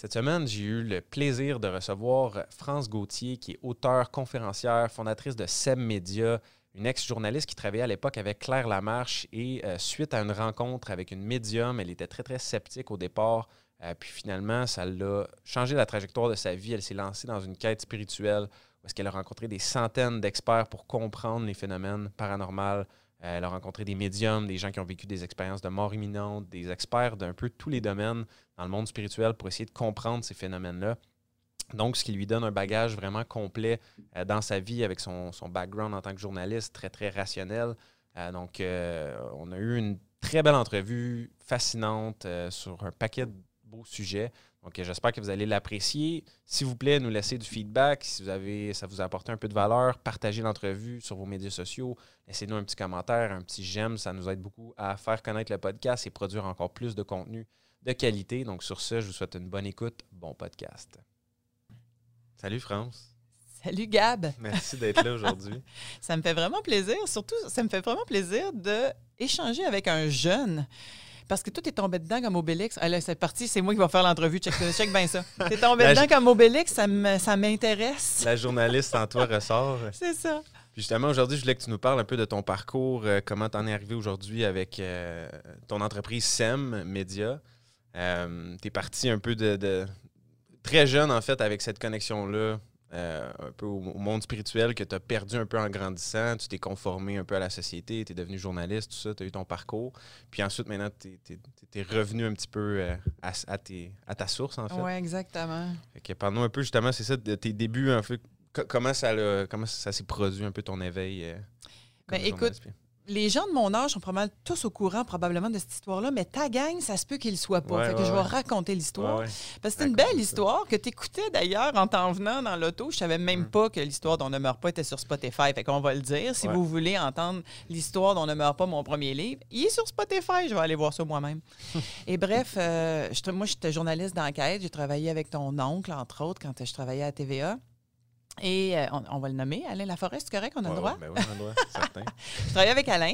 Cette semaine, j'ai eu le plaisir de recevoir France Gauthier, qui est auteure, conférencière, fondatrice de SEM Media, une ex-journaliste qui travaillait à l'époque avec Claire Lamarche. Et euh, suite à une rencontre avec une médium, elle était très, très sceptique au départ. Euh, puis finalement, ça l'a changé la trajectoire de sa vie. Elle s'est lancée dans une quête spirituelle est-ce qu'elle a rencontré des centaines d'experts pour comprendre les phénomènes paranormaux. Euh, elle a rencontré des médiums, des gens qui ont vécu des expériences de mort imminente, des experts d'un peu tous les domaines dans le monde spirituel pour essayer de comprendre ces phénomènes-là. Donc, ce qui lui donne un bagage vraiment complet euh, dans sa vie avec son, background en tant que journaliste, très, très rationnel. Euh, donc, on a eu une très belle entrevue fascinante sur un paquet de beaux sujets. Donc, j'espère que vous allez l'apprécier. S'il vous plaît, nous laissez du feedback. Si vous avez, ça vous a apporté un peu de valeur, partagez l'entrevue sur vos médias sociaux. Laissez-nous un petit commentaire, un petit j'aime. Ça nous aide beaucoup à faire connaître le podcast et produire encore plus de contenu de qualité. Donc, sur ce, je vous souhaite une bonne écoute, bon podcast. Salut, France. Salut, Gab. Merci d'être là aujourd'hui. ça me fait vraiment plaisir. Surtout, ça me fait vraiment plaisir d'échanger avec un jeune. Parce que toi, t'es tombé dedans comme Obélix. Allez, c'est parti, c'est moi qui vais faire l'entrevue. Check, check bien ça. T'es tombé dedans comme Obélix, ça m'intéresse. La journaliste en toi ressort. c'est ça. Puis justement, aujourd'hui, je voulais que tu nous parles un peu de ton parcours, euh, comment t'en es arrivé aujourd'hui avec euh, ton entreprise SEM Media. Euh, tu es parti un peu de, très jeune, en fait, avec cette connexion-là, euh, un peu au, monde spirituel que tu as perdu un peu en grandissant. Tu t'es conformé un peu à la société, tu es devenu journaliste, tout ça, tu as eu ton parcours. Puis ensuite, maintenant, tu es, revenu un petit peu euh, à, à, ta source, en fait. Oui, exactement. Fait parle-nous un peu, justement, c'est ça, de tes débuts, un peu, comment ça, comment ça s'est produit, un peu ton éveil. ben, écoute, les gens de mon âge sont probablement tous au courant probablement de cette histoire-là, mais ta gang, ça se peut qu'ils ne soient pas. fait que je vais raconter l'histoire. Parce que c'est une belle histoire que tu écoutais d'ailleurs en t'en venant dans l'auto. Je savais même mm. pas que l'histoire d'On ne meurt pas était sur Spotify. Fait qu'on va le dire. Si vous voulez entendre l'histoire d'On ne meurt pas, mon premier livre, il est sur Spotify. Je vais aller voir ça moi-même. Et bref, euh, moi, j'étais journaliste d'enquête. J'ai travaillé avec ton oncle, entre autres, quand je travaillais à TVA. Et euh, on, va le nommer, Alain Laforêt, c'est correct, on a le droit? Ben oui, on a le droit, certain. je travaillais avec Alain.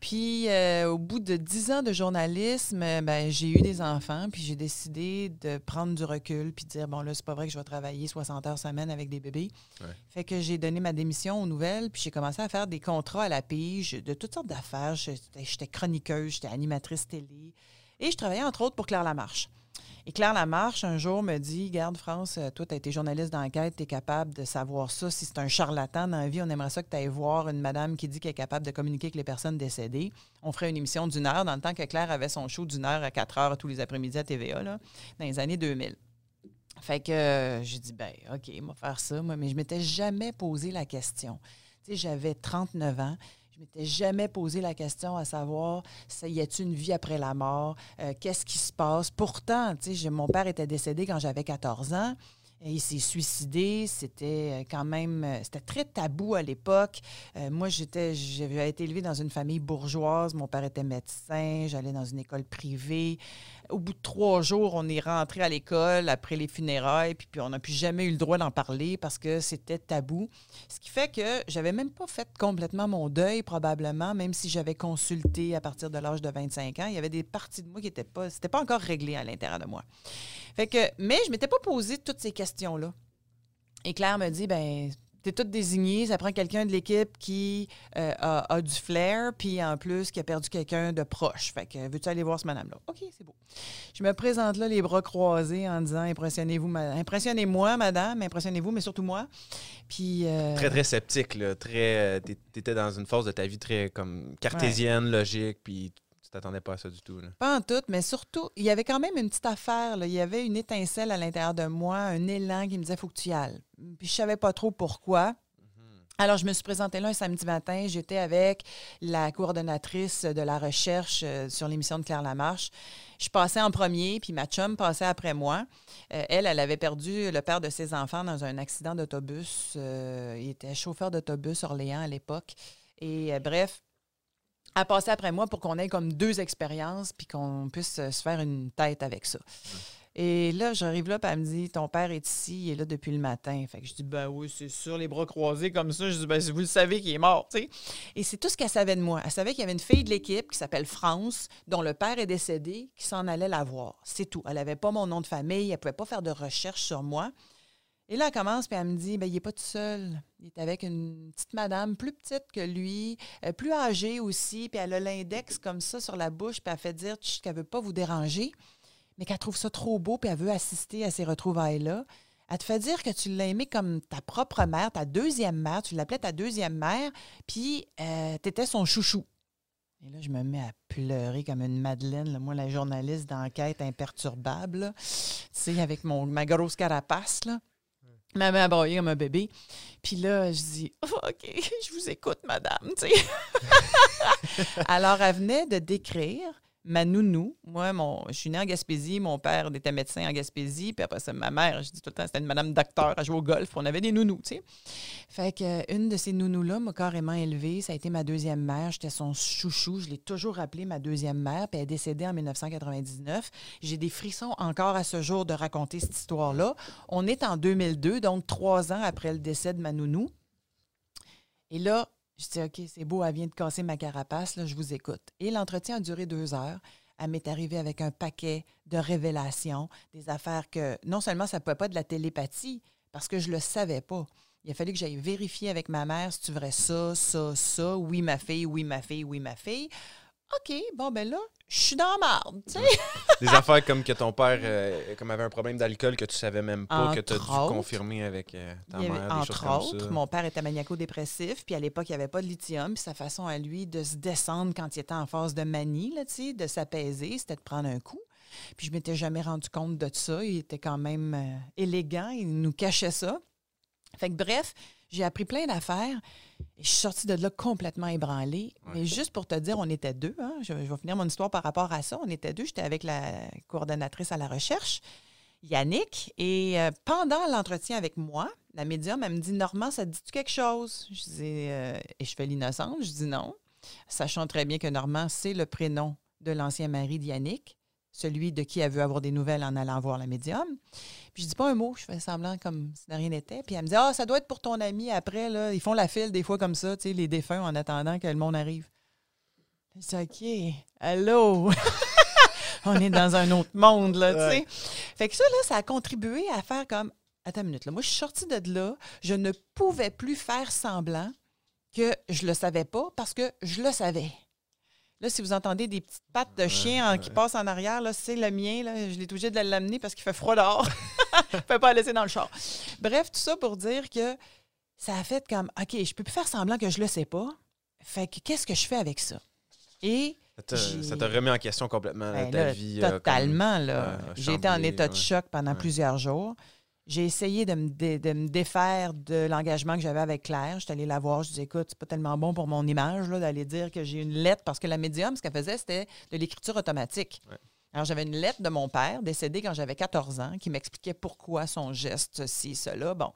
Puis, euh, au bout de dix ans de journalisme, ben, j'ai eu des enfants, puis j'ai décidé de prendre du recul, puis de dire, bon, là, c'est pas vrai que je vais travailler 60 heures semaine avec des bébés. Fait que j'ai donné ma démission aux nouvelles, puis j'ai commencé à faire des contrats à la pige de toutes sortes d'affaires. J'étais chroniqueuse, j'étais animatrice télé, et je travaillais, entre autres, pour Claire Lamarche. Et Claire Lamarche, un jour, me dit Garde, France, euh, toi, tu as été journaliste d'enquête, tu es capable de savoir ça. Si c'est un charlatan dans la vie, on aimerait ça que tu ailles voir une madame qui dit qu'elle est capable de communiquer avec les personnes décédées. On ferait une émission d'une heure, dans le temps que Claire avait son show d'une heure à quatre heures tous les après-midi à TVA, là, dans les années 2000. Fait que euh, j'ai dit, ben, OK, on va faire ça, moi, mais je m'étais jamais posé la question. Tu sais, j'avais 39 ans. Je m'étais jamais posé la question à savoir y a-t-il une vie après la mort, euh, qu'est-ce qui se passe? Pourtant, mon père était décédé quand j'avais 14 ans. Il s'est suicidé. C'était euh, quand même, euh, très tabou à l'époque. moi, j'étais, j'avais été élevée dans une famille bourgeoise. Mon père était médecin. J'allais dans une école privée. Au bout de trois jours, on est rentré à l'école après les funérailles, puis, puis on n'a plus jamais eu le droit d'en parler parce que c'était tabou. Ce qui fait que j'avais même pas fait complètement mon deuil, probablement, même si j'avais consulté à partir de l'âge de 25 ans. Il y avait des parties de moi qui n'étaient pas, c'était pas encore réglé à l'intérieur de moi. Fait que, mais je m'étais pas posé toutes ces questions-là. Et Claire me dit, ben tu es tout désigné. Ça prend quelqu'un de l'équipe qui euh, a, du flair, puis en plus qui a perdu quelqu'un de proche. Fait que veux-tu aller voir ce madame-là? OK, c'est beau. Je me présente là, les bras croisés, en disant Impressionnez-vous, impressionnez-moi, madame, impressionnez-vous, mais surtout moi. Puis. Euh, très, très sceptique, là. Très. Euh, tu étais dans une phase de ta vie très comme cartésienne, logique, puis t'attendais pas à ça du tout. Pas en tout, mais surtout, il y avait quand même une petite affaire. Il y avait une étincelle à l'intérieur de moi, un élan qui me disait faut que tu y ailles. Puis je savais pas trop pourquoi. Mhm. Alors, je me suis présentée là un samedi matin. J'étais avec la coordonnatrice de la recherche euh, sur l'émission de Claire Lamarche. Je passais en premier, puis ma chum passait après moi. Euh, elle, elle avait perdu le père de ses enfants dans un accident d'autobus. Euh, il était chauffeur d'autobus Orléans à l'époque. Et bref, à passer après moi pour qu'on ait comme deux expériences puis qu'on puisse se faire une tête avec ça. Et là, j'arrive là, puis elle me dit Ton père est ici, il est là depuis le matin. Fait que je dis Ben oui, c'est sûr, les bras croisés comme ça. Je dis Ben, vous le savez qu'il est mort. Et c'est tout ce qu'elle savait de moi. Elle savait qu'il y avait une fille de l'équipe qui s'appelle France, dont le père est décédé, qui s'en allait la voir. C'est tout. Elle n'avait pas mon nom de famille, elle ne pouvait pas faire de recherche sur moi. Et là, elle commence, puis elle me dit, ben, il n'est pas tout seul. Il est avec une petite madame plus petite que lui, euh, plus âgée aussi, puis elle a l'index comme ça sur la bouche, puis elle fait dire qu'elle ne veut pas vous déranger, mais qu'elle trouve ça trop beau, puis elle veut assister à ces retrouvailles-là. Elle te fait dire que tu l'as aimé comme ta propre mère, ta deuxième mère, tu l'appelais ta deuxième mère, puis euh, tu étais son chouchou. Et là, je me mets à pleurer comme une Madeleine, moi, la journaliste d'enquête imperturbable, tu sais, avec mon, ma grosse carapace, là. Ma mère a comme un bébé. Puis là, je dis OK, je vous écoute, madame. Alors, elle venait de décrire ma nounou. Moi, mon, je suis née en Gaspésie. Mon père était médecin en Gaspésie. Puis après ça, ma mère, je dis tout le temps, c'était une madame docteur à jouer au golf. On avait des nounous, tu sais. Fait qu'une de ces nounous-là m'a carrément élevée. Ça a été ma deuxième mère. J'étais son chouchou. Je l'ai toujours appelée ma deuxième mère. Puis elle est décédée en 1999. J'ai des frissons encore à ce jour de raconter cette histoire-là. On est en 2002, donc trois ans après le décès de ma nounou. Et là, je dis, OK, c'est beau, elle vient de casser ma carapace, là, je vous écoute. Et l'entretien a duré deux heures. Elle m'est arrivée avec un paquet de révélations, des affaires que non seulement ça ne pouvait pas de la télépathie, parce que je ne le savais pas. Il a fallu que j'aille vérifier avec ma mère si tu vrai ça, ça, ça, oui ma fille, oui ma fille, oui ma fille. OK, bon, ben là, je suis dans la marde, tu sais. Des affaires comme que ton père euh, comme avait un problème d'alcool que tu savais même pas, que tu as dû confirmer avec euh, ta mère. Des entre autres, mon père était maniaco-dépressif, puis à l'époque, il n'y avait pas de lithium, puis sa façon à lui de se descendre quand il était en phase de manie, là, de s'apaiser, c'était de prendre un coup. Puis je m'étais jamais rendu compte de ça. Il était quand même euh, élégant, il nous cachait ça. Fait que bref, j'ai appris plein d'affaires. Et je suis sortie de là complètement ébranlée. Mais juste pour te dire, on était deux. Hein. Je, vais finir mon histoire par rapport à ça. On était deux. J'étais avec la coordonnatrice à la recherche, Yannick. Et euh, pendant l'entretien avec moi, la médium, elle me dit Normand, ça te dit-tu quelque chose? Je dis euh, Et je fais l'innocente. Je dis non. Sachant très bien que Normand, c'est le prénom de l'ancien mari d'Yannick celui de qui elle veut avoir des nouvelles en allant voir la médium. Puis je dis pas un mot, je fais semblant comme si de rien n'était. Puis elle me dit Ah, ça doit être pour ton ami après, là. Ils font la file des fois comme ça, tu sais, les défunts en attendant que le monde arrive. Je dis OK, allô! On est dans un autre monde, là, tu sais. Fait que ça, là, ça a contribué à faire comme Attends une minute, là. Moi, je suis sortie de là, je ne pouvais plus faire semblant que je le savais pas parce que je le savais. Là, si vous entendez des petites pattes de chien qui passent en arrière, là, c'est le mien. Là. Je l'ai obligé de l'amener parce qu'il fait froid dehors. je ne peux pas le laisser dans le char. Bref, tout ça pour dire que ça a fait comme OK, je peux plus faire semblant que je le sais pas. Fait que qu'est-ce que je fais avec ça? Et ça t'a remis en question complètement ben ta vie. Euh, totalement. là. J'ai été en état de choc pendant plusieurs jours. J'ai essayé de me, défaire de l'engagement que j'avais avec Claire. Je suis allée la voir. Je dis écoute, c'est pas tellement bon pour mon image d'aller dire que j'ai une lettre parce que la médium, ce qu'elle faisait, c'était de l'écriture automatique. Alors, j'avais une lettre de mon père, décédé quand j'avais 14 ans, qui m'expliquait pourquoi son geste, ci, cela. Bon.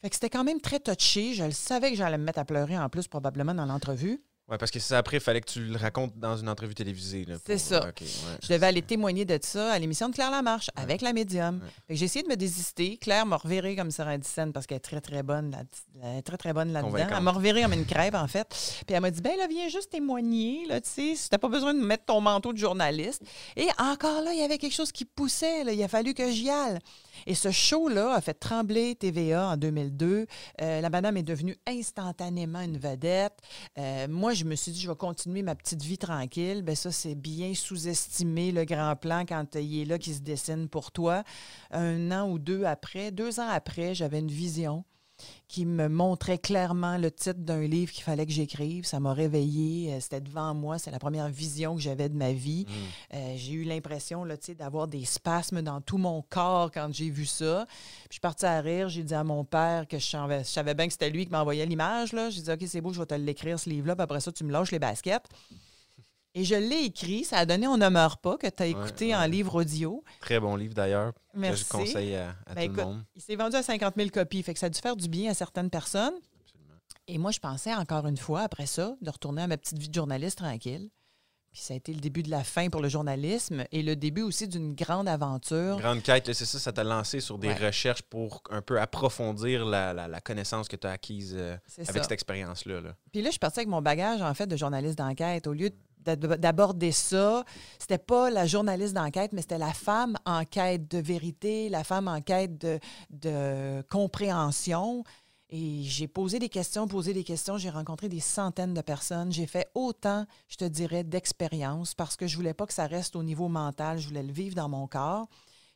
Fait que c'était quand même très touché. Je le savais que j'allais me mettre à pleurer en plus, probablement, dans l'entrevue. Oui, parce que ça, après, il fallait que tu le racontes dans une entrevue télévisée. C'est ça. Je devais aller témoigner de ça à l'émission de Claire Lamarche avec la médium. J'ai essayé de me désister. Claire m'a reviré comme Sarah Edison parce qu'elle est très, très bonne là, elle est très, très bonne là-dedans. Elle m'a reviré comme une crêpe, en fait. Puis elle m'a dit, ben là, viens juste témoigner, là, tu sais, si t'as pas besoin de mettre ton manteau de journaliste. Et encore là, il y avait quelque chose qui poussait, là. Il a fallu que j'y aille. Et ce show-là a fait trembler TVA en 2002. Euh, la madame est devenue instantanément une vedette. Euh, moi, je me suis dit, je vais continuer ma petite vie tranquille. Ben ça, c'est bien sous-estimer le grand plan quand il est là qui se dessine pour toi. Un an ou deux après, deux ans après, j'avais une vision qui me montrait clairement le titre d'un livre qu'il fallait que j'écrive. Ça m'a réveillée. Euh, c'était devant moi. C'est la première vision que j'avais de ma vie. Mm. Euh, j'ai eu l'impression d'avoir des spasmes dans tout mon corps quand j'ai vu ça. Puis je suis partie à rire. J'ai dit à mon père que je savais, je savais bien que c'était lui qui m'envoyait l'image. J'ai dit OK, c'est beau, je vais te l'écrire, ce livre-là. Puis après ça, tu me lâches les baskets. Et je l'ai écrit. Ça a donné On ne meurt pas, que tu as écouté en livre audio. Très bon livre d'ailleurs. Merci. Que je conseille à, ben, tout le monde. Il s'est vendu à 50 000 copies. Fait que ça a dû faire du bien à certaines personnes. Et moi, je pensais encore une fois, après ça, de retourner à ma petite vie de journaliste tranquille. Puis ça a été le début de la fin pour le journalisme et le début aussi d'une grande aventure. Grande quête, c'est ça, ça t'a lancé sur des Ouais. recherches pour un peu approfondir la, la- la connaissance que tu as acquise euh, avec ça. cette expérience-là. là. Puis là, je suis partie avec mon bagage, en fait, de journaliste d'enquête. Au lieu d'ad- d'aborder ça, c'était pas la journaliste d'enquête, mais c'était la femme en quête de vérité, la femme en quête de, de compréhension. Et j'ai posé des questions, posé des questions. J'ai rencontré des centaines de personnes. J'ai fait autant, je te dirais, d'expérience parce que je voulais pas que ça reste au niveau mental. Je voulais le vivre dans mon corps.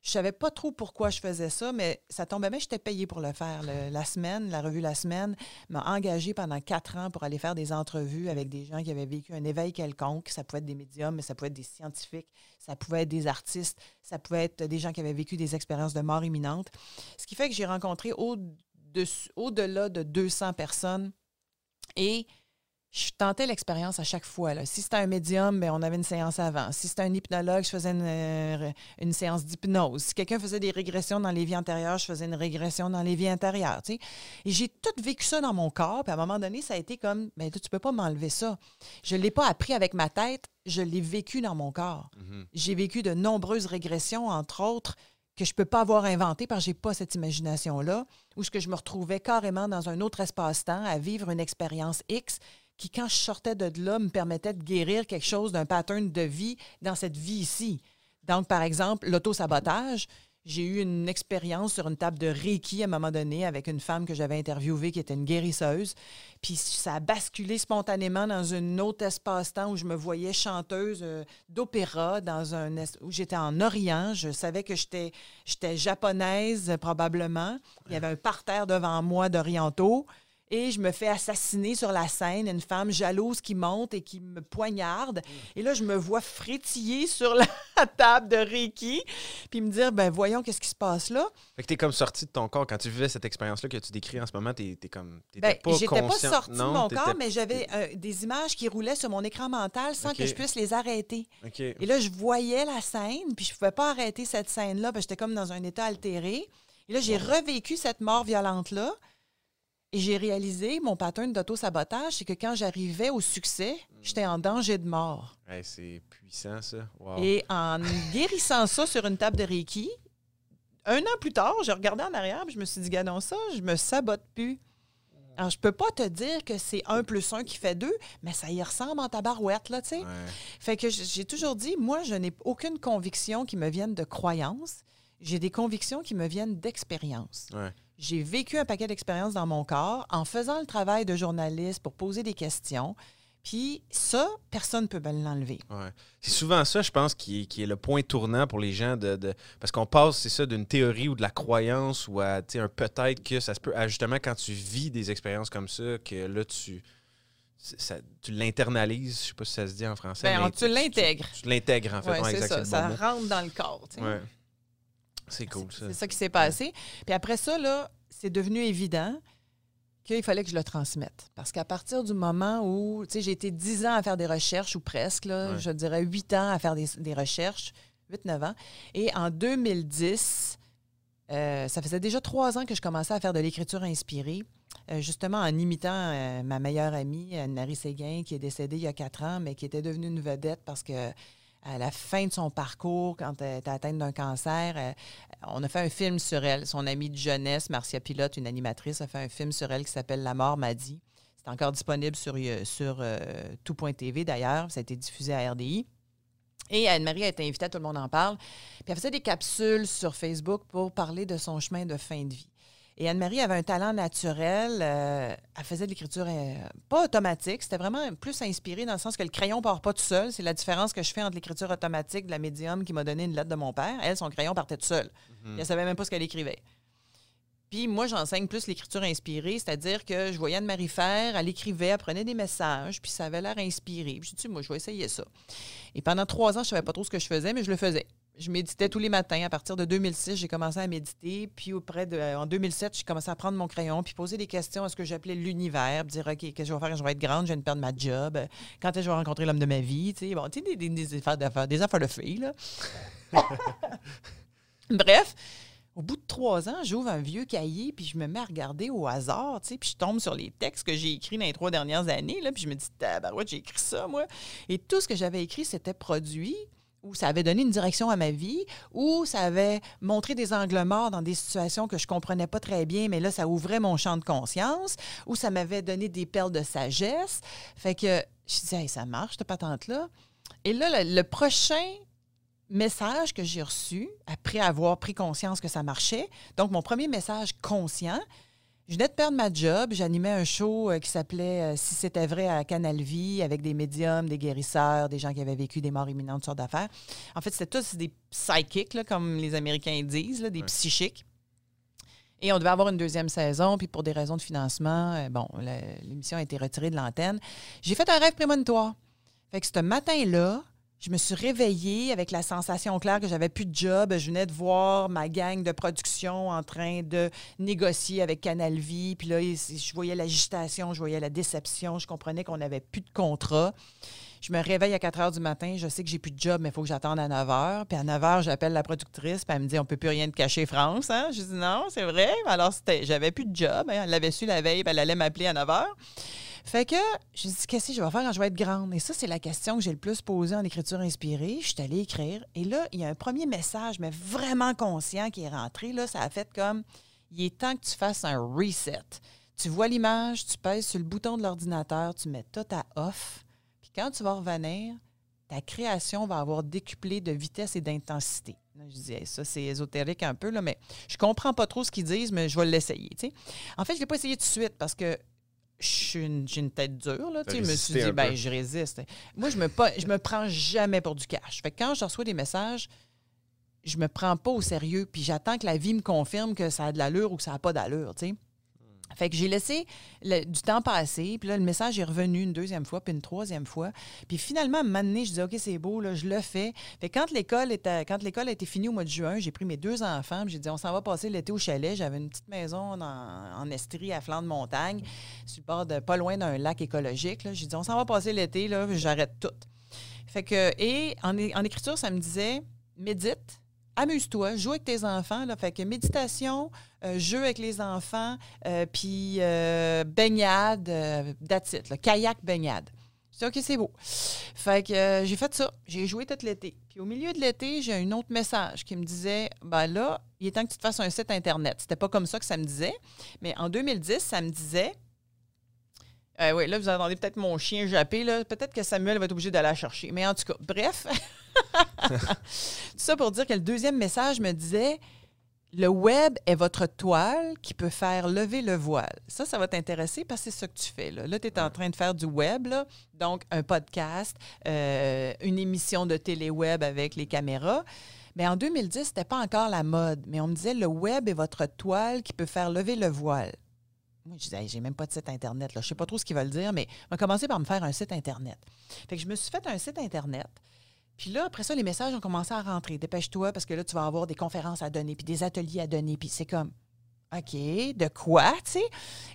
Je savais pas trop pourquoi je faisais ça, mais ça tombait bien, j'étais payée pour le faire. La semaine, la revue La Semaine m'a engagée pendant quatre ans pour aller faire des entrevues avec des gens qui avaient vécu un éveil quelconque. Ça pouvait être des médiums, mais ça pouvait être des scientifiques, ça pouvait être des artistes, ça pouvait être des gens qui avaient vécu des expériences de mort imminente. Ce qui fait que j'ai rencontré au-delà de 200 personnes et je tentais l'expérience à chaque fois. là. Si c'était un médium, ben, on avait une séance avant. Si c'était un hypnologue, je faisais une, euh, une séance d'hypnose. Si quelqu'un faisait des régressions dans les vies antérieures, je faisais une régression dans les vies intérieures. tu sais. Et j'ai tout vécu ça dans mon corps. Puis à un moment donné, ça a été comme, ben, tu peux pas m'enlever ça. Je ne l'ai pas appris avec ma tête, je l'ai vécu dans mon corps. Mhm. J'ai vécu de nombreuses régressions, entre autres, que je ne peux pas avoir inventées parce que je n'ai pas cette imagination-là, où ce que je me retrouvais carrément dans un autre espace-temps à vivre une expérience X qui, quand je sortais de là, me permettait de guérir quelque chose d'un pattern de vie dans cette vie ici. Donc, par exemple, l'autosabotage. J'ai eu une expérience sur une table de Reiki à un moment donné avec une femme que j'avais interviewée qui était une guérisseuse. Puis ça a basculé spontanément dans un autre espace-temps où je me voyais chanteuse euh, d'opéra dans un où j'étais en Orient. Je savais que j'étais japonaise probablement. Il y avait un parterre devant moi d'orientaux. Et je me fais assassiner sur la scène, une femme jalouse qui monte et qui me poignarde. Et là, je me vois frétiller sur la table de Reiki, puis me dire, ben voyons, qu'est-ce qui se passe là? Fait que t'es comme sorti de ton corps quand tu vivais cette expérience-là que tu décris en ce moment, t'es, t'es comme. T'étais Ben, pas j'étais pas sortie de mon corps, mais j'avais euh, des images qui roulaient sur mon écran mental sans que je puisse les arrêter. Et là, je voyais la scène, puis je pouvais pas arrêter cette scène-là, parce que j'étais comme dans un état altéré. Et là, j'ai revécu cette mort violente-là. Et j'ai réalisé, mon pattern d'auto-sabotage, c'est que quand j'arrivais au succès, j'étais en danger de mort. Hey, c'est puissant, ça. Wow. Et en guérissant ça sur une table de Reiki, un an plus tard, j'ai regardé en arrière et je me suis dit, gadon ça, je me sabote plus. Alors, je peux pas te dire que c'est un plus un qui fait deux, mais ça y ressemble en tabarouette, là, tu sais. Ouais. Fait que j'ai toujours dit, moi, je n'ai aucune conviction qui me vienne de croyance. J'ai des convictions qui me viennent d'expérience. Ouais. J'ai vécu un paquet d'expériences dans mon corps en faisant le travail de journaliste pour poser des questions. Puis ça, personne ne peut me l'enlever. Ouais. C'est souvent ça, je pense, qui est, qui est le point tournant pour les gens. De, de- parce qu'on passe, c'est ça, d'une théorie ou de la croyance ou à tu un peut-être que ça se peut. à justement, quand tu vis des expériences comme ça, que là, tu, ça- tu l'internalises. Je sais pas si ça se dit en français. Ben, mais tu l'intègres. Tu, l'intègres, en fait. Ouais, Ouais, c'est ça. rentre dans le corps. tu sais. C'est cool, ça. C'est ça qui s'est passé. Puis après ça, là, c'est devenu évident qu'il fallait que je le transmette. Parce qu'à partir du moment où, tu sais, j'ai été 10 ans à faire des recherches, ou presque, là, Ouais. je dirais 8 ans à faire des, des recherches, 8-9 ans. Et en 2010, euh, ça faisait déjà trois ans que je commençais à faire de l'écriture inspirée, euh, justement en imitant euh, ma meilleure amie, Anne-Marie Séguin, qui est décédée il y a quatre ans, mais qui était devenue une vedette parce que à la fin de son parcours, quand elle était atteinte d'un cancer, euh, on a fait un film sur elle. Son amie de jeunesse, Marcia Pilote, une animatrice, a fait un film sur elle qui s'appelle La mort m'a dit. C'est encore disponible sur, euh, sur euh, tout.tv d'ailleurs. Ça a été diffusé à RDI. Et Anne-Marie a été invitée Tout le monde en parle. Puis elle faisait des capsules sur Facebook pour parler de son chemin de fin de vie. Et Anne-Marie avait un talent naturel. euh, elle faisait de l'écriture euh, pas automatique. C'était vraiment plus inspiré dans le sens que le crayon part pas tout seul. C'est la différence que je fais entre l'écriture automatique de la médium qui m'a donné une lettre de mon père. Elle, son crayon partait tout seul. Mhm. Elle ne savait même pas ce qu'elle écrivait. Puis moi, j'enseigne plus l'écriture inspirée, c'est-à-dire que je voyais Anne-Marie faire, elle écrivait, elle prenait des messages, puis ça avait l'air inspiré. Puis je dit, moi, je vais essayer ça. Et pendant trois ans, je ne savais pas trop ce que je faisais, mais je le faisais. Je méditais tous les matins. À partir de 2006, j'ai commencé à méditer. Puis auprès de, en 2007, j'ai commencé à prendre mon crayon puis poser des questions à ce que j'appelais l'univers. puis Dire, OK, qu'est-ce que je vais faire quand je vais être grande? Je viens de perdre ma job. Quand est-ce que je vais rencontrer l'homme de ma vie? Tu sais, bon, tu sais, des, des- des affaires d'affaires, des affaires de filles, là. Bref, Au bout de trois ans, j'ouvre un vieux cahier, puis je me mets à regarder au hasard, tu sais, puis je tombe sur les textes que j'ai écrits dans les trois dernières années, là, puis je me dis, tabarouette, j'ai écrit ça, moi. Et tout ce que j'avais écrit, c'était produit ou ça avait donné une direction à ma vie, ou ça avait montré des angles morts dans des situations que je comprenais pas très bien, mais là, ça ouvrait mon champ de conscience, ou ça m'avait donné des perles de sagesse. Fait que je disais, ça marche, cette patente-là. Et là, le, le prochain message que j'ai reçu, après avoir pris conscience que ça marchait, donc mon premier message conscient, je venais de perdre ma job. J'animais un show euh, qui s'appelait euh, Si c'était vrai à Canal Vie avec des médiums, des guérisseurs, des gens qui avaient vécu des morts imminentes, sortes d'affaires. En fait, c'était tous des psychics, là, comme les Américains disent, là, des Ouais. psychiques. Et on devait avoir une deuxième saison, puis pour des raisons de financement, euh, bon, l'émission a été retirée de l'antenne. J'ai fait un rêve prémonitoire. Fait que ce matin-là, je me suis réveillée avec la sensation claire que j'avais plus de job. Je venais de voir ma gang de production en train de négocier avec Canal Vie. Puis là, je voyais l'agitation, je voyais la déception. Je comprenais qu'on n'avait plus de contrat. Je me réveille à 4 heures du matin. Je sais que j'ai plus de job, mais il faut que j'attende à 9 heures. Puis à 9 heures, j'appelle la productrice. Puis elle me dit On peut plus rien te cacher, France. Hein? Je dis Non, c'est vrai. Alors, j'avais plus de job. hein. Elle l'avait su la veille. elle allait m'appeler à 9 heures. Fait que je dis Qu'est-ce que je vais faire quand je vais être grande? Et ça, c'est la question que j'ai le plus posée en écriture inspirée. Je suis allée écrire. Et là, il y a un premier message, mais vraiment conscient, qui est rentré. Là, ça a fait comme Il est temps que tu fasses un reset. Tu vois l'image, tu pèses sur le bouton de l'ordinateur, tu mets tout à off. Puis quand tu vas revenir, ta création va avoir décuplé de vitesse et d'intensité. Je dis, Hey, ça, c'est ésotérique un peu, mais je comprends pas trop ce qu'ils disent, mais je vais l'essayer. En fait, je ne l'ai pas essayé tout de suite parce que je suis une- j'ai une tête dure. Là, tu sais. je me suis dit, ben, peu. je résiste. Moi, je me, pas, je me prends jamais pour du cash. Fait que quand je reçois des messages, je me prends pas au sérieux, puis j'attends que la vie me confirme que ça a de l'allure ou que ça n'a pas d'allure. tu sais. Fait que j'ai laissé du temps passer, puis là, le message est revenu une deuxième fois, puis une troisième fois. Puis finalement, à un je dis OK, c'est beau, là, je le fais. Fait que quand l'école a été finie au mois de juin, j'ai pris mes deux enfants, j'ai dit on s'en va passer l'été au chalet. J'avais une petite maison en, Estrie, à flanc de montagne, sur le bord pas loin d'un lac écologique. J'ai dit on s'en va passer l'été, là, j'arrête tout. Fait que, et en, en écriture, ça me disait médite, amuse-toi, joue avec tes enfants. Fait que méditation, euh, jeu avec les enfants, euh, puis euh, baignade, euh, that's it, kayak baignade. Dis, OK, c'est beau. Fait que j'ai fait ça. J'ai joué tout l'été. Puis au milieu de l'été, j'ai un autre message qui me disait ben là, il est temps que tu te fasses un site Internet. C'était pas comme ça que ça me disait. Mais en 2010, ça me disait. Euh, oui, là, vous entendez peut-être mon chien japper. Là. Peut-être que Samuel va être obligé d'aller la chercher. Mais en tout cas, bref. Tout ça pour dire que le deuxième message me disait le web est votre toile qui peut faire lever le voile. Ça, ça va t'intéresser parce que c'est ça que tu fais. Là, là tu es en train de faire du web, là. donc un podcast, euh, une émission de télé-web avec les caméras. Mais en 2010, c'était pas encore la mode. Mais on me disait le web est votre toile qui peut faire lever le voile. Moi, je disais, Hey, j'ai même pas de site Internet. Là. Je sais pas trop ce qu'ils veulent dire, mais on va commencer par me faire un site Internet. Fait que je me suis fait un site Internet. Puis là, après ça, les messages ont commencé à rentrer. Dépêche-toi parce que là, tu vas avoir des conférences à donner, puis des ateliers à donner. Puis c'est comme, OK, de quoi, tu sais?